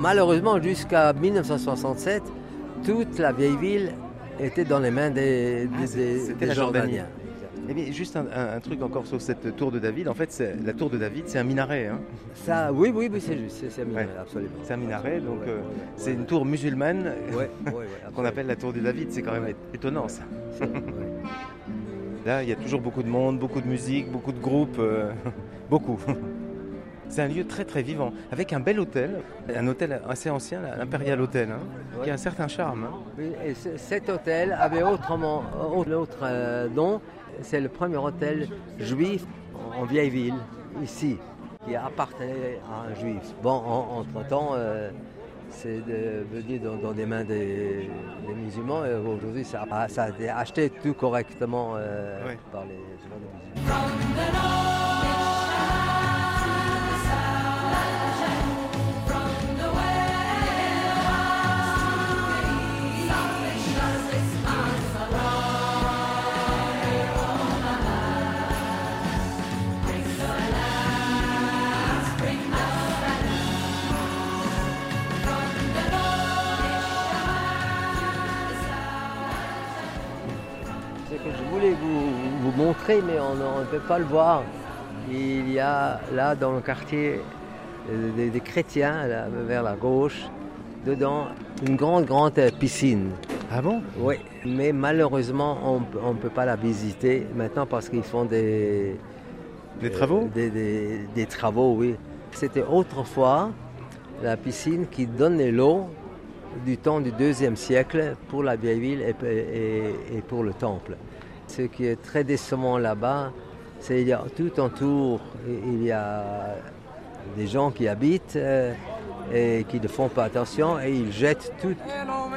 Malheureusement, jusqu'à 1967, toute la vieille ville était dans les mains des, des, Ah, des- des la. Jordaniens. Eh bien, juste un, un- un truc encore sur cette tour de David. En fait, la tour de David, c'est un minaret. hein. Ça, oui, oui, oui, c'est juste, c'est- c'est Ouais. absolument. C'est un minaret, donc Ouais, euh, ouais, c'est une tour musulmane (laughs) qu'on appelle la tour de David. C'est quand même étonnant ça. (laughs) Là, il y a toujours beaucoup de monde, beaucoup de musique, beaucoup de groupes, euh, (laughs) beaucoup. (laughs) C'est un lieu très très vivant, avec un bel hôtel, un hôtel assez ancien, l'Imperial Hotel, hein, qui a un certain charme. hein. Oui, et ce- cet hôtel avait autrement, autre autre, euh, nom. C'est le premier hôtel juif en vieille ville, ici, qui appartenait à un juif. Bon, en- entre-temps, euh, c'est devenu dans, dans des mains des, des musulmans. Et aujourd'hui, ça, a- ça a été acheté tout correctement euh, les, par les musulmans. Montrer, mais on ne peut pas le voir. Il y a là dans le quartier euh, des, des chrétiens, là, vers la gauche, dedans, une grande, grande piscine. Ah bon? Oui, mais malheureusement, on ne peut pas la visiter maintenant parce qu'ils font des, Des travaux? euh, des, des- des travaux, oui. C'était autrefois la piscine qui donnait l'eau du temps du deuxième siècle pour la vieille ville et, et- et pour le temple. Ce qui est très décevant là-bas, c'est qu'il y a tout autour, il y a des gens qui habitent euh, et qui ne font pas attention et ils jettent tout.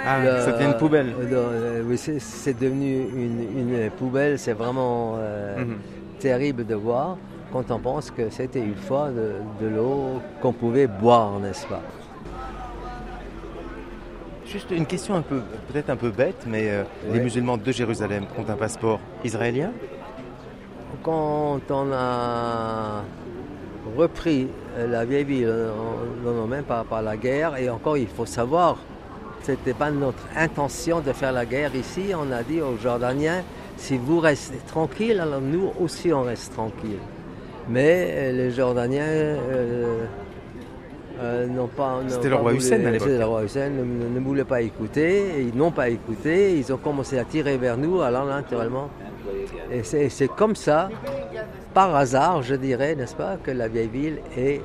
Ah, le- ça devient une poubelle. euh, oui, c'est- devenu une, une poubelle, c'est vraiment euh, Mhm. terrible de voir quand on pense que c'était une fois de, de l'eau qu'on pouvait boire, n'est-ce pas? Juste une question un peu, peut-être un peu bête, mais euh, les musulmans de Jérusalem ont un passeport israélien Quand on a repris la vieille ville, on- non, non, même par, par la guerre, et encore il faut savoir, c'était pas notre intention de faire la guerre ici. On a dit aux Jordaniens, si vous restez tranquille, alors nous aussi on reste tranquille. Mais euh, les Jordaniens euh, euh, n'ont pas. n'ont C'était le roi Hussein à l'époque. c'était le roi Hussein ne, ne- voulait pas écouter, et ils n'ont pas écouté, ils ont commencé à tirer vers nous, alors naturellement. Et c'est comme ça, par hasard, je dirais, n'est-ce pas, que la vieille ville est,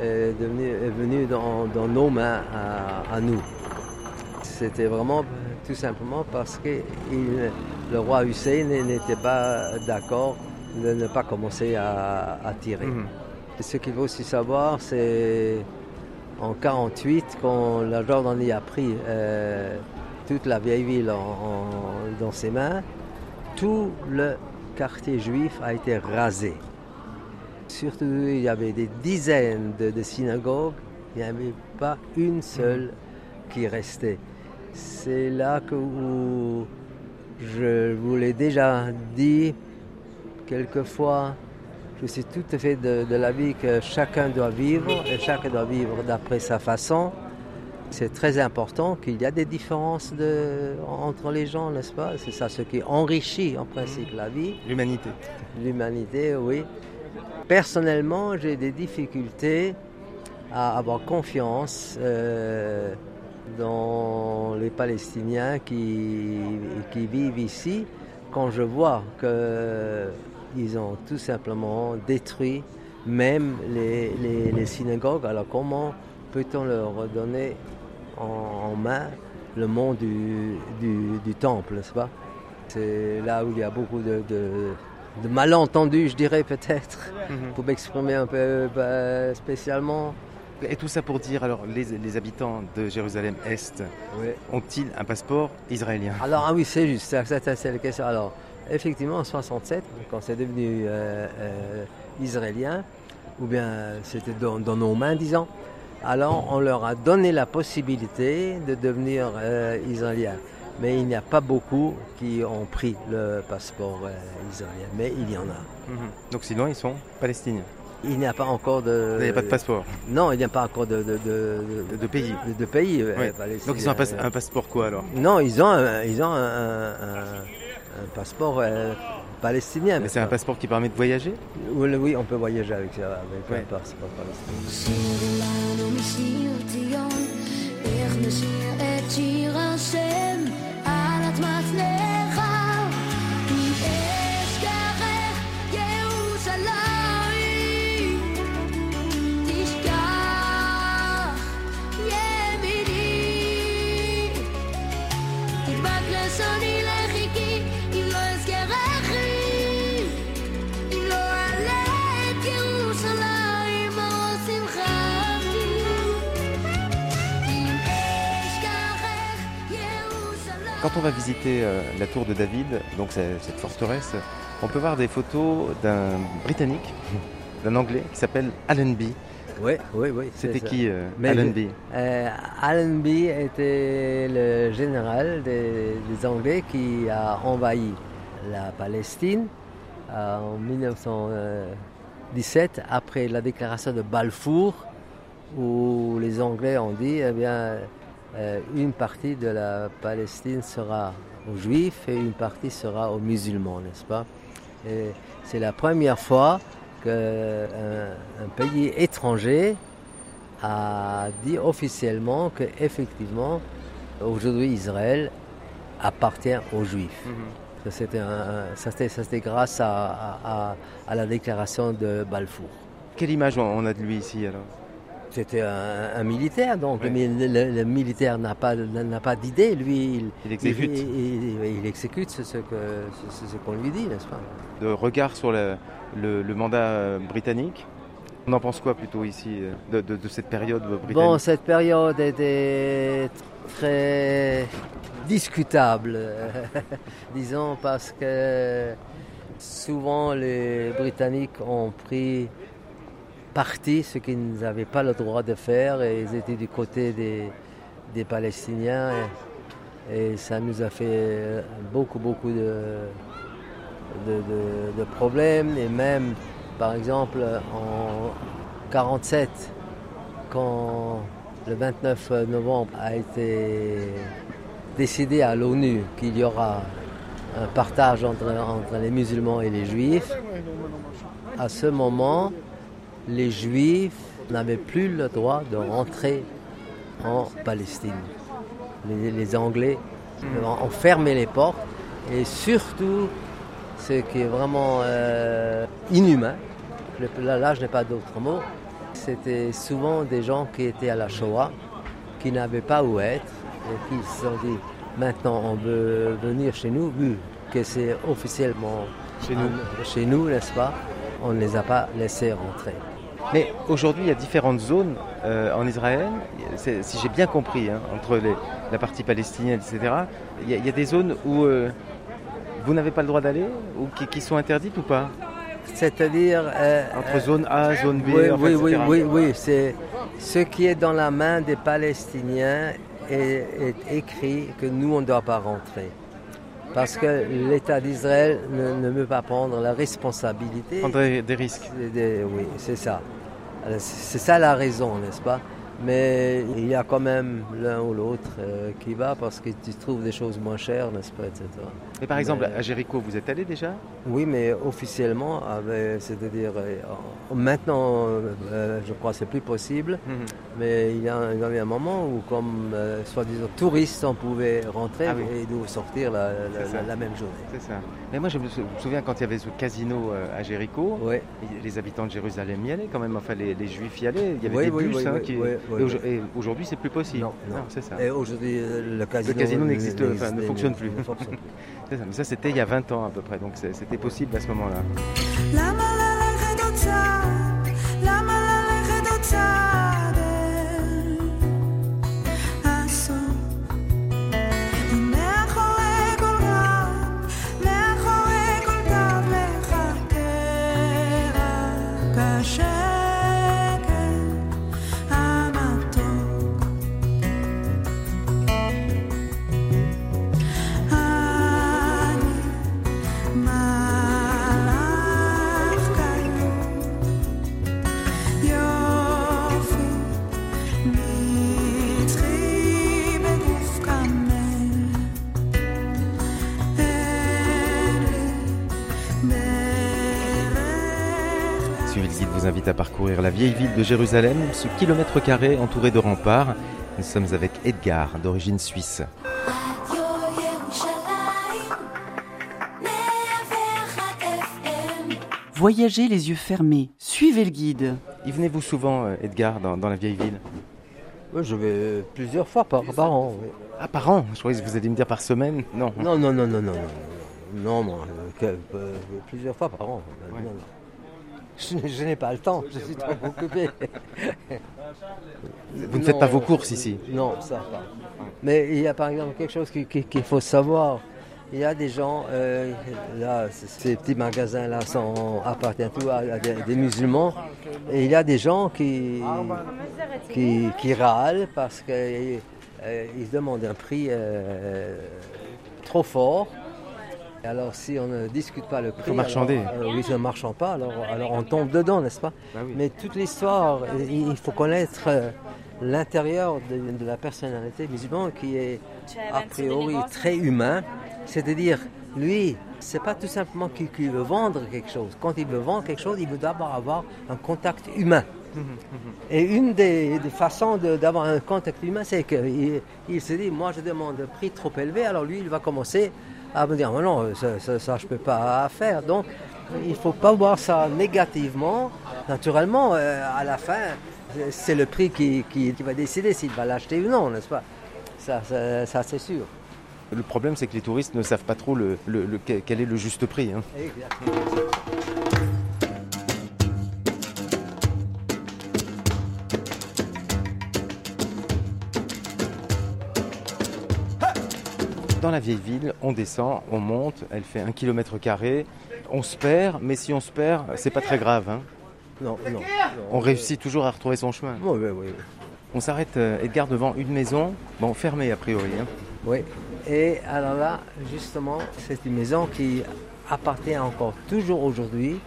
euh, devenue, est venue dans, dans nos mains à, à nous. C'était vraiment tout simplement parce que il- le roi Hussein n'était pas d'accord de ne pas commencer à, à tirer. Mhm. Ce qu'il faut aussi savoir, c'est en 48, quand la Jordanie a pris euh, toute la vieille ville dans ses mains, tout le quartier juif a été rasé. Surtout, il y avait des dizaines de, de synagogues, il n'y avait pas une seule qui restait. C'est là que où je vous l'ai déjà dit, quelquefois, je suis tout à fait de, de l'avis que chacun doit vivre et chacun doit vivre d'après sa façon. C'est très important qu'il y a des différences de- entre les gens, n'est-ce pas? C'est ça ce qui enrichit en principe la vie L'humanité. l'humanité, oui. Personnellement, j'ai des difficultés à avoir confiance euh, dans les Palestiniens qui, qui vivent ici quand je vois qu'ils ont tout simplement détruit même les, les- les synagogues. Alors comment peut-on leur redonner en, en main le monde du, du- du temple, n'est-ce pas? C'est là où il y a beaucoup de, de- de malentendus, je dirais peut-être, pour m'exprimer un peu bah, spécialement. Et tout ça pour dire, alors, les, les habitants de Jérusalem-Est Oui. ont-ils un passeport israélien? Alors, ah oui, c'est juste, c'est la question. Alors, effectivement, en 67, quand c'est devenu euh, euh, israélien, ou bien c'était dans, dans nos mains, disons, alors on leur a donné la possibilité de devenir euh, israélien. Mais il n'y a pas beaucoup qui ont pris le passeport israélien, mais il y en a. Mhm. Donc sinon, ils sont palestiniens. Il n'y a pas encore de. Il n'y a pas de passeport Non, il n'y a pas encore de, de, de, de, de pays. de- pays. palestiniens. Donc ils ont un, passe- un passeport quoi alors? Non, ils ont un, ils ont un, un- un passeport euh, palestinien. C'est un passeport qui permet de voyager oui, on peut voyager avec, euh, avec ouais. un passeport palestinien. sunny Quand on va visiter euh, la tour de David, donc cette forteresse, on peut voir des photos d'un Britannique, (laughs) d'un Anglais qui s'appelle Allenby. Oui, oui, oui. C'était qui euh, Mais Allenby Euh, Allenby était le général des, des Anglais qui a envahi la Palestine euh, en 1917 après la déclaration de Balfour où les Anglais ont dit eh bien une partie de la Palestine sera aux Juifs et une partie sera aux musulmans, n'est-ce pas? C'est la première fois qu'un un pays étranger a dit officiellement que effectivement aujourd'hui Israël appartient aux Juifs. Ça, C'était ça, c'était- ça, c'était grâce à, à- à- à la déclaration de Balfour. Quelle image on a de lui ici alors? C'était un, un militaire, donc le, mi- le- le militaire n'a pas, n'a pas d'idée, lui il, Il exécute. il, il- il exécute ce, que- ce- ce qu'on lui dit, n'est-ce pas? De regard sur le, le- le mandat euh, britannique. On en pense quoi plutôt ici euh, de, de- de cette période euh, britannique? Bon, cette période était très discutable, (laughs) disons, parce que souvent les Britanniques ont pris parti ce qu'ils n'avaient pas le droit de faire et ils étaient du côté des, Palestiniens et, ça nous a fait beaucoup, beaucoup de, problèmes. Et même, par exemple, en 47, quand le 29 novembre a été décidé à l'ONU qu'il y aura un partage entre, entre les musulmans et les juifs, à ce moment, les juifs n'avaient plus le droit de rentrer en Palestine. Les, les Anglais ont ont fermé les portes et surtout, ce qui est vraiment euh, inhumain, là, là, je n'ai pas d'autre mot, c'était souvent des gens qui étaient à la Shoah, qui n'avaient pas où être, et qui se sont dit maintenant on veut venir chez nous, vu que c'est officiellement Chez nous. un- chez nous, n'est-ce pas? On ne les a pas laissés rentrer. Mais aujourd'hui, il y a différentes zones euh, en Israël. Si j'ai bien compris, hein, entre les- la partie palestinienne, etc., il y, a- il y a des zones où euh, vous n'avez pas le droit d'aller ou qui, qui sont interdites ou pas? C'est-à-dire... euh, Entre zone A, zone B, oui, enfin, oui, oui, etc. oui, oui, c'est ce qui est dans la main des Palestiniens est, est écrit que nous, on ne doit pas rentrer. Parce que l'État d'Israël ne, ne veut pas prendre la responsabilité. Prendre des risques. Des- oui, c'est ça. C'est ça la raison, n'est-ce pas? Mais il y a quand même l'un ou l'autre euh, qui va parce que tu trouves des choses moins chères, n'est-ce pas, etc. Et par exemple, Mais- à Jéricho, vous êtes allé déjà? Oui, mais officiellement, c'est-à-dire euh, en- maintenant, euh, je crois que c'est plus possible. Mais il y, a, il y avait un moment où, comme euh, soi-disant touristes, on pouvait rentrer Ah oui. et nous sortir la, même journée. C'est ça. Mais moi, je me sou- me souviens quand il y avait ce casino à Jéricho, Oui, les habitants de Jérusalem y allaient quand même, enfin les, les juifs y allaient, il y avait Oui, des oui, bus. oui, hein, qui... et aujourd'hui, c'est plus possible. Non, non. c'est ça. et aujourd'hui, euh, le casino, casino n'existe- n'existe- enfin, ne fonctionne plus. ne fonctionne plus. (laughs) Ça. Mais ça, c'était il y a 20 ans à peu près, donc c'était possible à ce moment-là. vieille ville de Jérusalem, ce kilomètre carré entouré de remparts. Nous sommes avec Edgar, d'origine suisse. Voyagez les yeux fermés, suivez le guide. Y venez-vous souvent, euh, Edgar, dans, la vieille ville? Oui, Je vais plusieurs fois par, par an. Ah, par an? Je croyais que vous alliez me dire par semaine Non. Non, non, non, non, non. Non, non, euh, euh, plusieurs fois par an. Je, n'ai- je n'ai pas le temps, je suis trop occupé. Vous ne faites pas vos courses ici? Non, ça pas. Mais il y a par exemple quelque chose qui- qui- qu'il faut savoir. Il y a des gens, euh, là, ces petits magasins-là sont, appartiennent tous à, à des, des musulmans. Et il y a des gens qui, qui, qui râlent parce qu'ils demandent un prix euh, trop fort. Alors si on ne discute pas le prix, faut marchander. alors, euh, oui, si on ne marchande pas, alors, alors on tombe dedans, n'est-ce pas Bah oui. Mais toute l'histoire, il faut connaître euh, l'intérieur de, de la personnalité musulmane qui est a priori très humain. C'est-à-dire, lui, c'est pas tout simplement qu'il veut vendre quelque chose. Quand il veut vendre quelque chose, il veut d'abord avoir un contact humain. (laughs) Et une des, des façons de- d'avoir un contact humain, c'est qu'il il se dit, moi je demande un prix trop élevé, alors lui, il va commencer à me dire, non, ça, ça, ça, je ne peux pas faire. Donc, il ne faut pas voir ça négativement. Naturellement, euh, à la fin, c'est le prix qui, qui- qui va décider s'il va l'acheter ou non, n'est-ce pas? Ça, ça, ça, c'est sûr. Le problème, c'est que les touristes ne savent pas trop le, le- le- quel est le juste prix. hein. Exactement. Dans la vieille ville, on descend, on monte, elle fait un kilomètre carré, on se perd, mais si on se perd, c'est pas très grave. hein. Non, non. On réussit toujours à retrouver son chemin. Oui, oui, oui. On s'arrête, euh, Edgar, devant une maison, bon, fermée a priori. hein. Oui. Et alors là, justement, c'est une maison qui appartient encore toujours aujourd'hui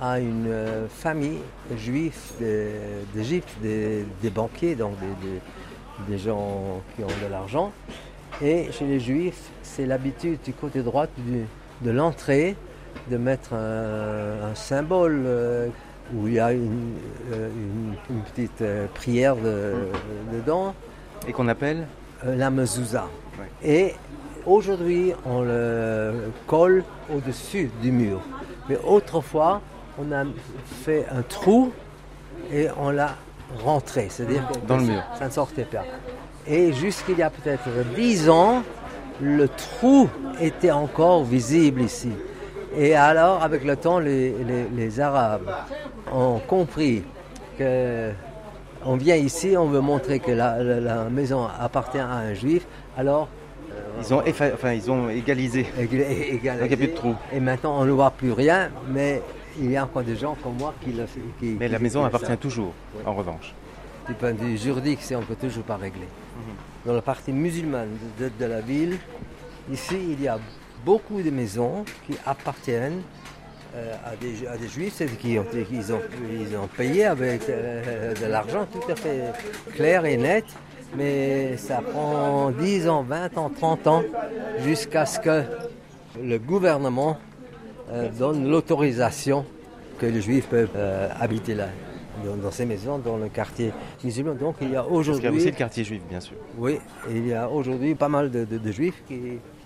à une euh, famille juive de- d'Égypte, des, des banquiers, donc des, des- des gens qui ont de l'argent. Et chez les juifs, c'est l'habitude du côté droit du- de l'entrée de mettre un, un symbole euh, où il y a une, euh, une- une petite euh, prière de- dedans. Et qu'on appelle la mezouza. Ouais. Et aujourd'hui, on le colle au-dessus du mur. Mais autrefois, on a fait un trou et on l'a rentré. C'est-à-dire que Dans le mur. ça ne sortait pas. Et jusqu'il y a peut-être 10 ans, le trou était encore visible ici. Et alors, avec le temps, les, les- les Arabes ont compris que on vient ici, on veut montrer que la, la- la maison appartient à un juif. Alors, ils ont, effa- enfin, ils ont égalisé. égal- égal- Donc, il y a plus de trou. Et maintenant, on ne voit plus rien, mais il y a encore des gens comme moi qui le qui, Mais qui- la maison appartient ça. toujours, Oui. en revanche. Du point de vue juridique, c'est on peut toujours pas régler. Dans la partie musulmane de, la ville, ici, il y a beaucoup de maisons qui appartiennent euh, à, des, juifs, c'est qui ont, ils ont, payé avec euh, de l'argent tout à fait clair et net, mais ça prend 10 ans, 20 ans, 30 ans jusqu'à ce que le gouvernement euh, donne l'autorisation que les juifs peuvent habiter là, dans, dans ces maisons, dans le quartier musulman. Donc il y a Parce qu'il y a aussi aujourd'hui, le quartier juif, bien sûr. oui, il y a aujourd'hui pas mal de, de- de juifs qui,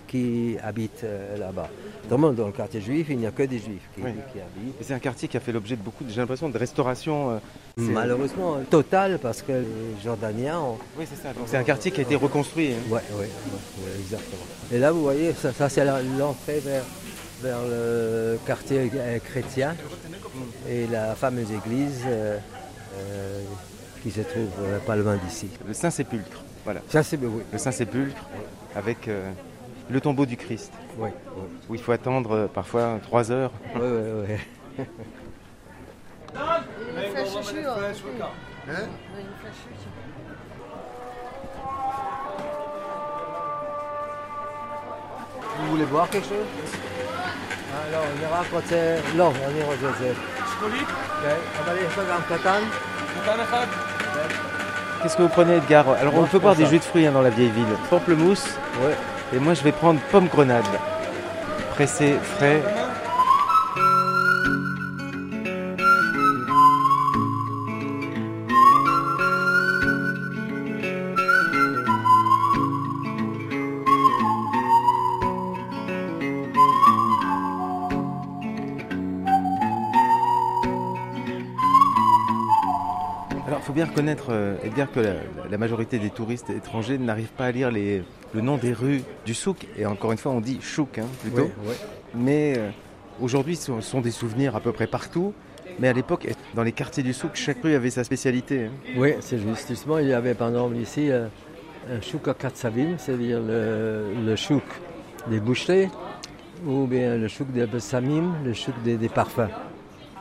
qui habitent euh, là-bas. Vraiment, dans le quartier juif, il n'y a que des juifs qui, Oui. qui habitent. C'est un quartier qui a fait l'objet de beaucoup, j'ai l'impression, de restauration. euh, Malheureusement, total, parce que les Jordaniens ont, Oui, c'est ça. C'est un quartier qui a été reconstruit. hein. Ouais, ouais, ouais, exactement. Et là, vous voyez, ça, ça, c'est l'entrée vers, vers le quartier euh, chrétien et la fameuse église euh, euh, qui se trouve euh, pas loin d'ici. Le Saint-Sépulcre. Voilà. Ça, oui. Le Saint-Sépulcre avec euh, le tombeau du Christ. Oui, Où il faut attendre euh, parfois trois heures. oui, oui. oui. Vous voulez boire quelque chose Alors, נראה רק רוצה... לא, אני רוצה את זה. שקולית? כן, אבל יש לו גם קטן. קטן אחד? Qu'est-ce que vous prenez, Edgar Alors Moi, on je peut prends boire des ça. jus de fruits hein, dans la vieille ville. Pamplemousse. Ouais. Et moi je vais prendre pomme grenade. Pressé, frais. reconnaître, euh, Edgar, que la, la majorité des touristes étrangers n'arrivent pas à lire les, le nom des rues du souk. Et encore une fois, on dit chouk, hein, plutôt. Oui, oui. Mais euh, aujourd'hui, ce sont, des souvenirs à peu près partout. Mais à l'époque, dans les quartiers du souk, chaque rue avait sa spécialité. hein. Oui, c'est juste. Justement, il y avait par exemple ici euh, un chouk à katsavim, c'est-à-dire le, le chouk des boucheries, ou bien le chouk des bessamim, le chouk des, des parfums.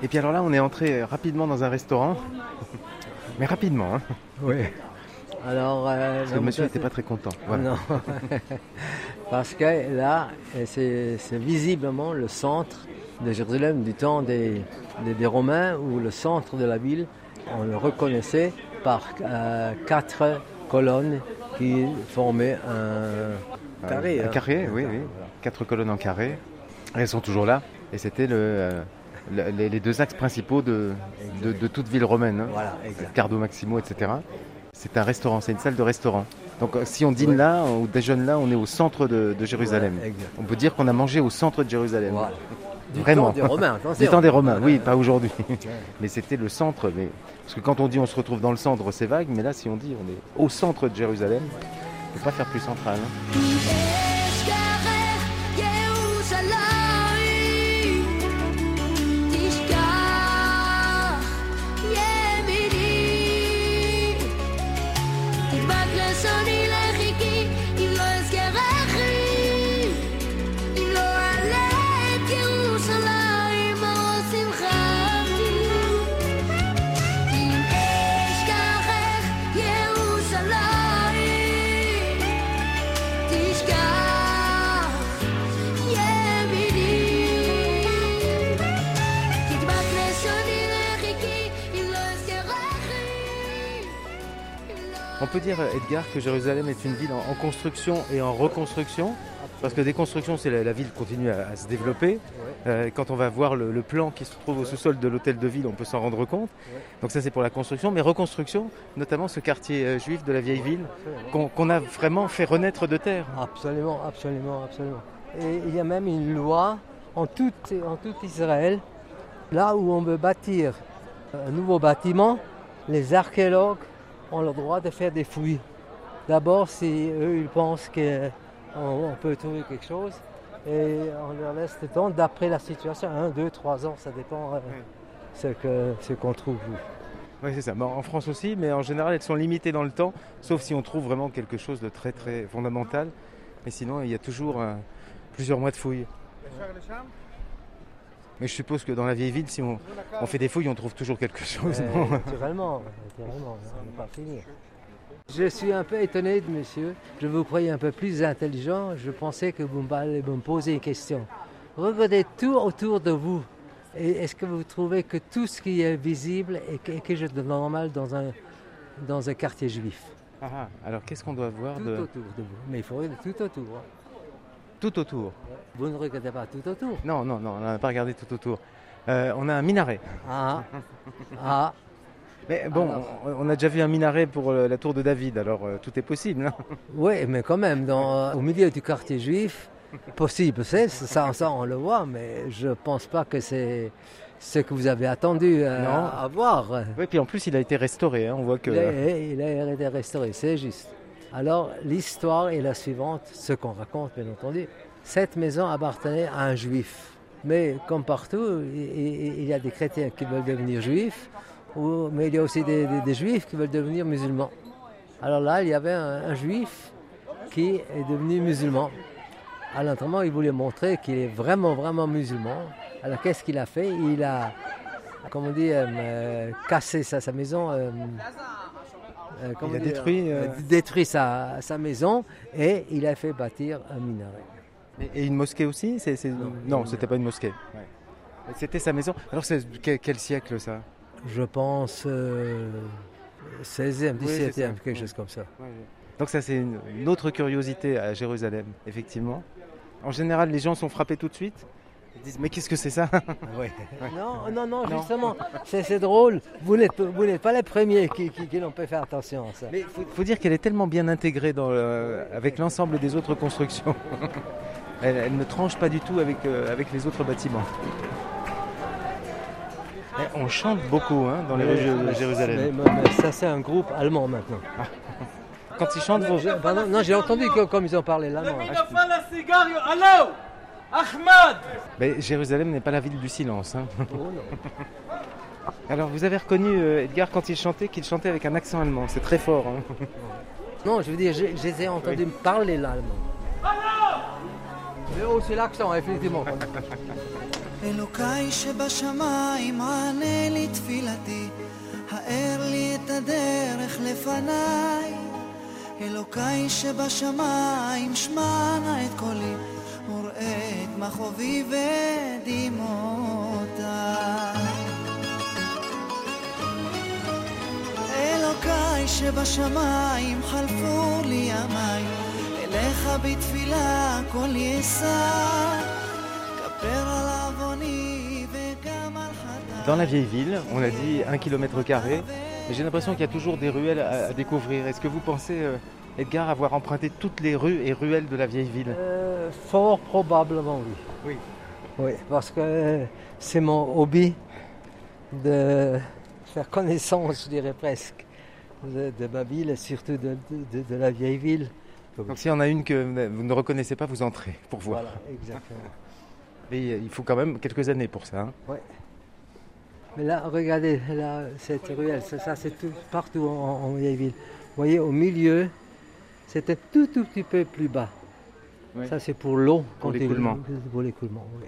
Et puis alors là, on est entré rapidement dans un restaurant. (laughs) Mais rapidement, hein, Oui. Alors, euh, parce que le monsieur n'était pas très content. Voilà. Non. (laughs) Parce que là, euh, c'est visiblement le centre de Jérusalem du temps des, des- des Romains, où le centre de la ville, on le reconnaissait par euh, quatre colonnes qui formaient un carré. Un hein. carré, oui, oui. Quatre colonnes en carré. Elles sont toujours là. Et c'était le, euh, le- les, les deux axes principaux de, de, de toute ville romaine. hein. Voilà. Cardo Maximo, etc. C'est un restaurant, c'est une salle de restaurant. Donc euh, si on dîne Ouais. là ou déjeune là, on est au centre de, de Jérusalem. On peut dire qu'on a mangé au centre de Jérusalem. Voilà. Du Vraiment. temps des Romains. (laughs) Du temps des Romains, oui, pas aujourd'hui. (laughs) Mais c'était le centre. Mais... Parce que quand on dit on se retrouve dans le centre, c'est vague. Mais là, si on dit on est au centre de Jérusalem, on ne peut pas faire plus central. hein. Dire, Edgar, que Jérusalem est une ville en, en construction et en reconstruction. Parce que des constructions, c'est la, la ville continue à, à se développer. Euh, quand on va voir le, le plan qui se trouve au sous-sol de l'hôtel de ville, on peut s'en rendre compte. Donc ça, c'est pour la construction. Mais reconstruction, notamment ce quartier euh, juif de la vieille ville, qu'on a vraiment fait renaître de terre. Absolument, absolument, absolument. Et il y a même une loi en tout, en tout Israël, là où on veut bâtir un nouveau bâtiment, les archéologues ont le droit de faire des fouilles. D'abord, si eux, ils pensent qu'on on peut trouver quelque chose, et on leur laisse le temps, d'après la situation, un, deux, trois ans, ça dépend euh, ce que ce qu'on trouve. Oui, c'est ça. Bon, en France aussi, mais en général, elles sont limitées dans le temps, sauf si on trouve vraiment quelque chose de très très fondamental. Mais sinon, il y a toujours euh, plusieurs mois de fouilles. Mais je suppose que dans la vieille ville, si on, on fait des fouilles, on trouve toujours quelque chose. Euh, non naturellement, naturellement, on n'est pas fini. Je suis un peu étonné monsieur. Je vous croyais un peu plus intelligent. Je pensais que vous allez me poser une question. Regardez tout autour de vous. Est-ce que vous trouvez que tout ce qui est visible est que- est quelque chose de normal dans un, dans un quartier juif? Ah, ah, alors qu'est-ce qu'on doit voir Tout de... autour de vous. Mais il faut regarder tout autour. Tout autour Vous ne regardez pas tout autour? Non, non, non, on n'a pas regardé tout autour. Euh, on a un minaret. Ah, ah, Mais bon, Alors. on, a déjà vu un minaret pour euh, la tour de David, alors euh, tout est possible. hein. oui, mais quand même, dans, au milieu du quartier juif, possible, c'est ça, ça on le voit, mais je pense pas que c'est ce que vous avez attendu euh, Non. à voir. Oui, puis en plus, il a été restauré. hein, On voit que. Il, a, il a été restauré, c'est juste. Alors, l'histoire est la suivante, ce qu'on raconte, bien entendu. Cette maison appartenait à un juif. Mais comme partout, il, y a des chrétiens qui veulent devenir juifs, mais il y a aussi des, juifs qui veulent devenir musulmans. Alors là, il y avait un, juif qui est devenu musulman. À l'entraînement, il voulait montrer qu'il est vraiment, vraiment musulman. Alors qu'est-ce qu'il a fait? Il a, comment on dit, euh, cassé sa, sa maison. euh, euh, comment a détruit, euh, détruit sa, sa maison et il a fait bâtir un minaret. Et, et une mosquée aussi c'est, c'est- Non, c'était pas une mosquée. C'était sa maison. Alors, c'est quel, quel siècle ça? Je pense euh, 16e, 17e, Oui, c'est ça. quelque Ouais. chose comme ça. Donc, ça, c'est une, une autre curiosité à Jérusalem, effectivement. En général, les gens sont frappés tout de suite? Ils disent Mais qu'est-ce que c'est ça (laughs) Non, non, non, justement, c'est, drôle. Vous n'êtes, pas les premiers qui, qui, qui n'ont pas fait attention à ça. Mais il faut, faut dire qu'elle est tellement bien intégrée dans le- avec l'ensemble des autres constructions. (laughs) elle, elle ne tranche pas du tout avec, euh, avec les autres bâtiments. Et on chante beaucoup hein, dans les rues de Jérusalem. Mais, mais- mais ça, c'est un groupe allemand maintenant. Quand ils chantent, vous... J'ai- pardon, non, j'ai entendu que, comme ils ont parlé l'allemand. Mais Jérusalem n'est pas la ville du silence. hein. Oh, non. (laughs) Alors vous avez reconnu euh, Edgar quand il chantait qu'il chantait avec un accent allemand. C'est très fort. hein. (laughs) Non, je veux dire, j'ai, j'ai entendu parler l'allemand. Mais aussi l'accent, effectivement. (laughs) אלוקיי שבשמיים ענה לי תפילתי, האר לי את הדרך לפניי. אלוקיי שבשמיים שמע נא את קולי, וראה את מכאובי ודמעותיי. אלוקיי שבשמיים חלפו לי ימיי, אליך בתפילה כל יישא. כפר על עווני וגם על חטאי. Dans la vieille ville, on a dit un kilomètre carré, mais j'ai l'impression qu'il y a toujours des ruelles à, à découvrir. Est-ce que vous pensez, euh, Edgar, avoir emprunté toutes les rues et ruelles de la vieille ville Euh, fort probablement, oui. Oui. Oui, parce que c'est mon hobby de faire connaissance, je dirais presque, de, de ma ville et surtout de, de- de la vieille ville. Donc s'il y en a une que vous ne reconnaissez pas, vous entrez pour voir. Voilà, exactement. (laughs) Mais euh, il faut quand même quelques années pour ça. hein. Mais là, regardez, là, cette ruelle, ça, ça, c'est tout, partout en, en vieille ville. Vous voyez, au milieu, c'était tout, tout petit peu plus bas. Ça, c'est pour l'eau. Pour l'écoulement. Pour l'écoulement, oui.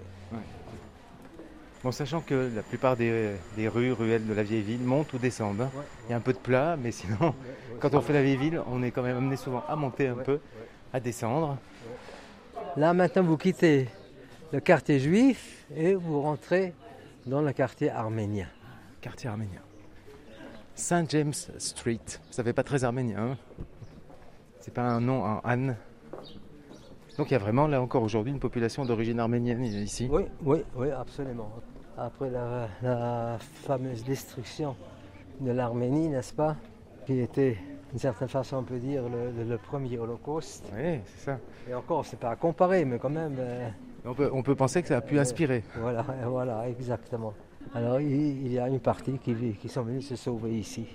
Bon, sachant que la plupart des, des rues, ruelles de la vieille ville montent ou descendent. hein. Il y a un peu de plat, mais sinon, (laughs) quand on fait la vieille ville, on est quand même amené souvent à monter un peu, à descendre. Là, maintenant, vous quittez le quartier juif et vous rentrez dans le quartier arménien. Quartier arménien. Saint James Street. Ça fait pas très arménien. hein. C'est pas un nom en Anne. Donc il y a vraiment là encore aujourd'hui une population d'origine arménienne ici. Oui, oui, oui, absolument. Après la, la fameuse destruction de l'Arménie, n'est-ce pas Qui était, d'une certaine façon, on peut dire, le, premier holocauste. Oui, c'est ça. Et encore, c'est pas à comparer, mais quand même. euh, On peut, on peut penser que ça a pu inspirer. voilà, (laughs) voilà, exactement. Alors, il, il y a une partie qui, vit- qui sont venus se sauver ici.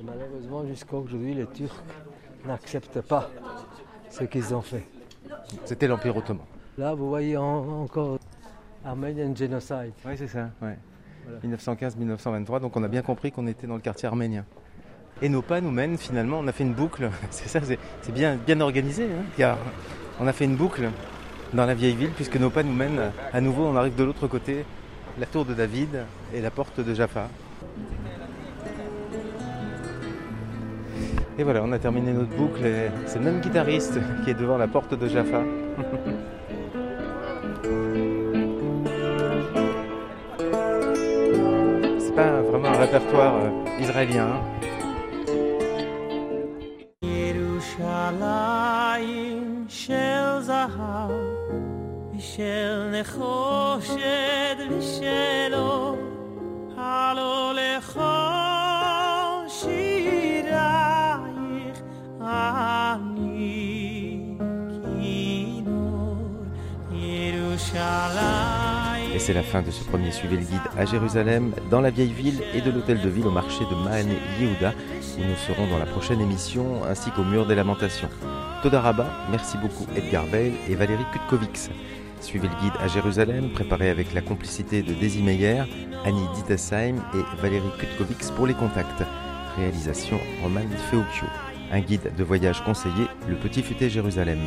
Et malheureusement, jusqu'à aujourd'hui, les Turcs n'acceptent pas ce qu'ils ont fait. C'était l'Empire ottoman. Là, vous voyez en- encore Armenian Genocide. Oui, c'est ça. ouais. Voilà. 1915-1923, donc on a bien compris qu'on était dans le quartier arménien. Et nos pas nous mènent finalement, on a fait une boucle, (laughs) c'est ça, c'est bien, bien organisé. hein. Y a- on a fait une boucle dans la vieille ville, puisque nos pas nous mènent à nouveau, on arrive de l'autre côté, la tour de David et la porte de Jaffa. Et voilà, on a terminé notre boucle et c'est le même guitariste qui est devant la porte de Jaffa. (laughs) c'est pas vraiment un répertoire euh, israélien. Et c'est la fin de ce premier Suivez le guide à Jérusalem, dans la vieille ville et de l'hôtel de ville au marché de Mahane Yehuda, où nous serons dans la prochaine émission, ainsi qu'au mur des lamentations. Toda Rabba, merci beaucoup Edgar Veil et Valérie Kutkovics. Suivez le guide à Jérusalem, préparé avec la complicité de Daisy Meyer, Annie Ditesheim et Valérie Kutkovics pour les contacts. Réalisation Roman Feocchio. Un guide de voyage conseillé, le Petit Futé Jérusalem.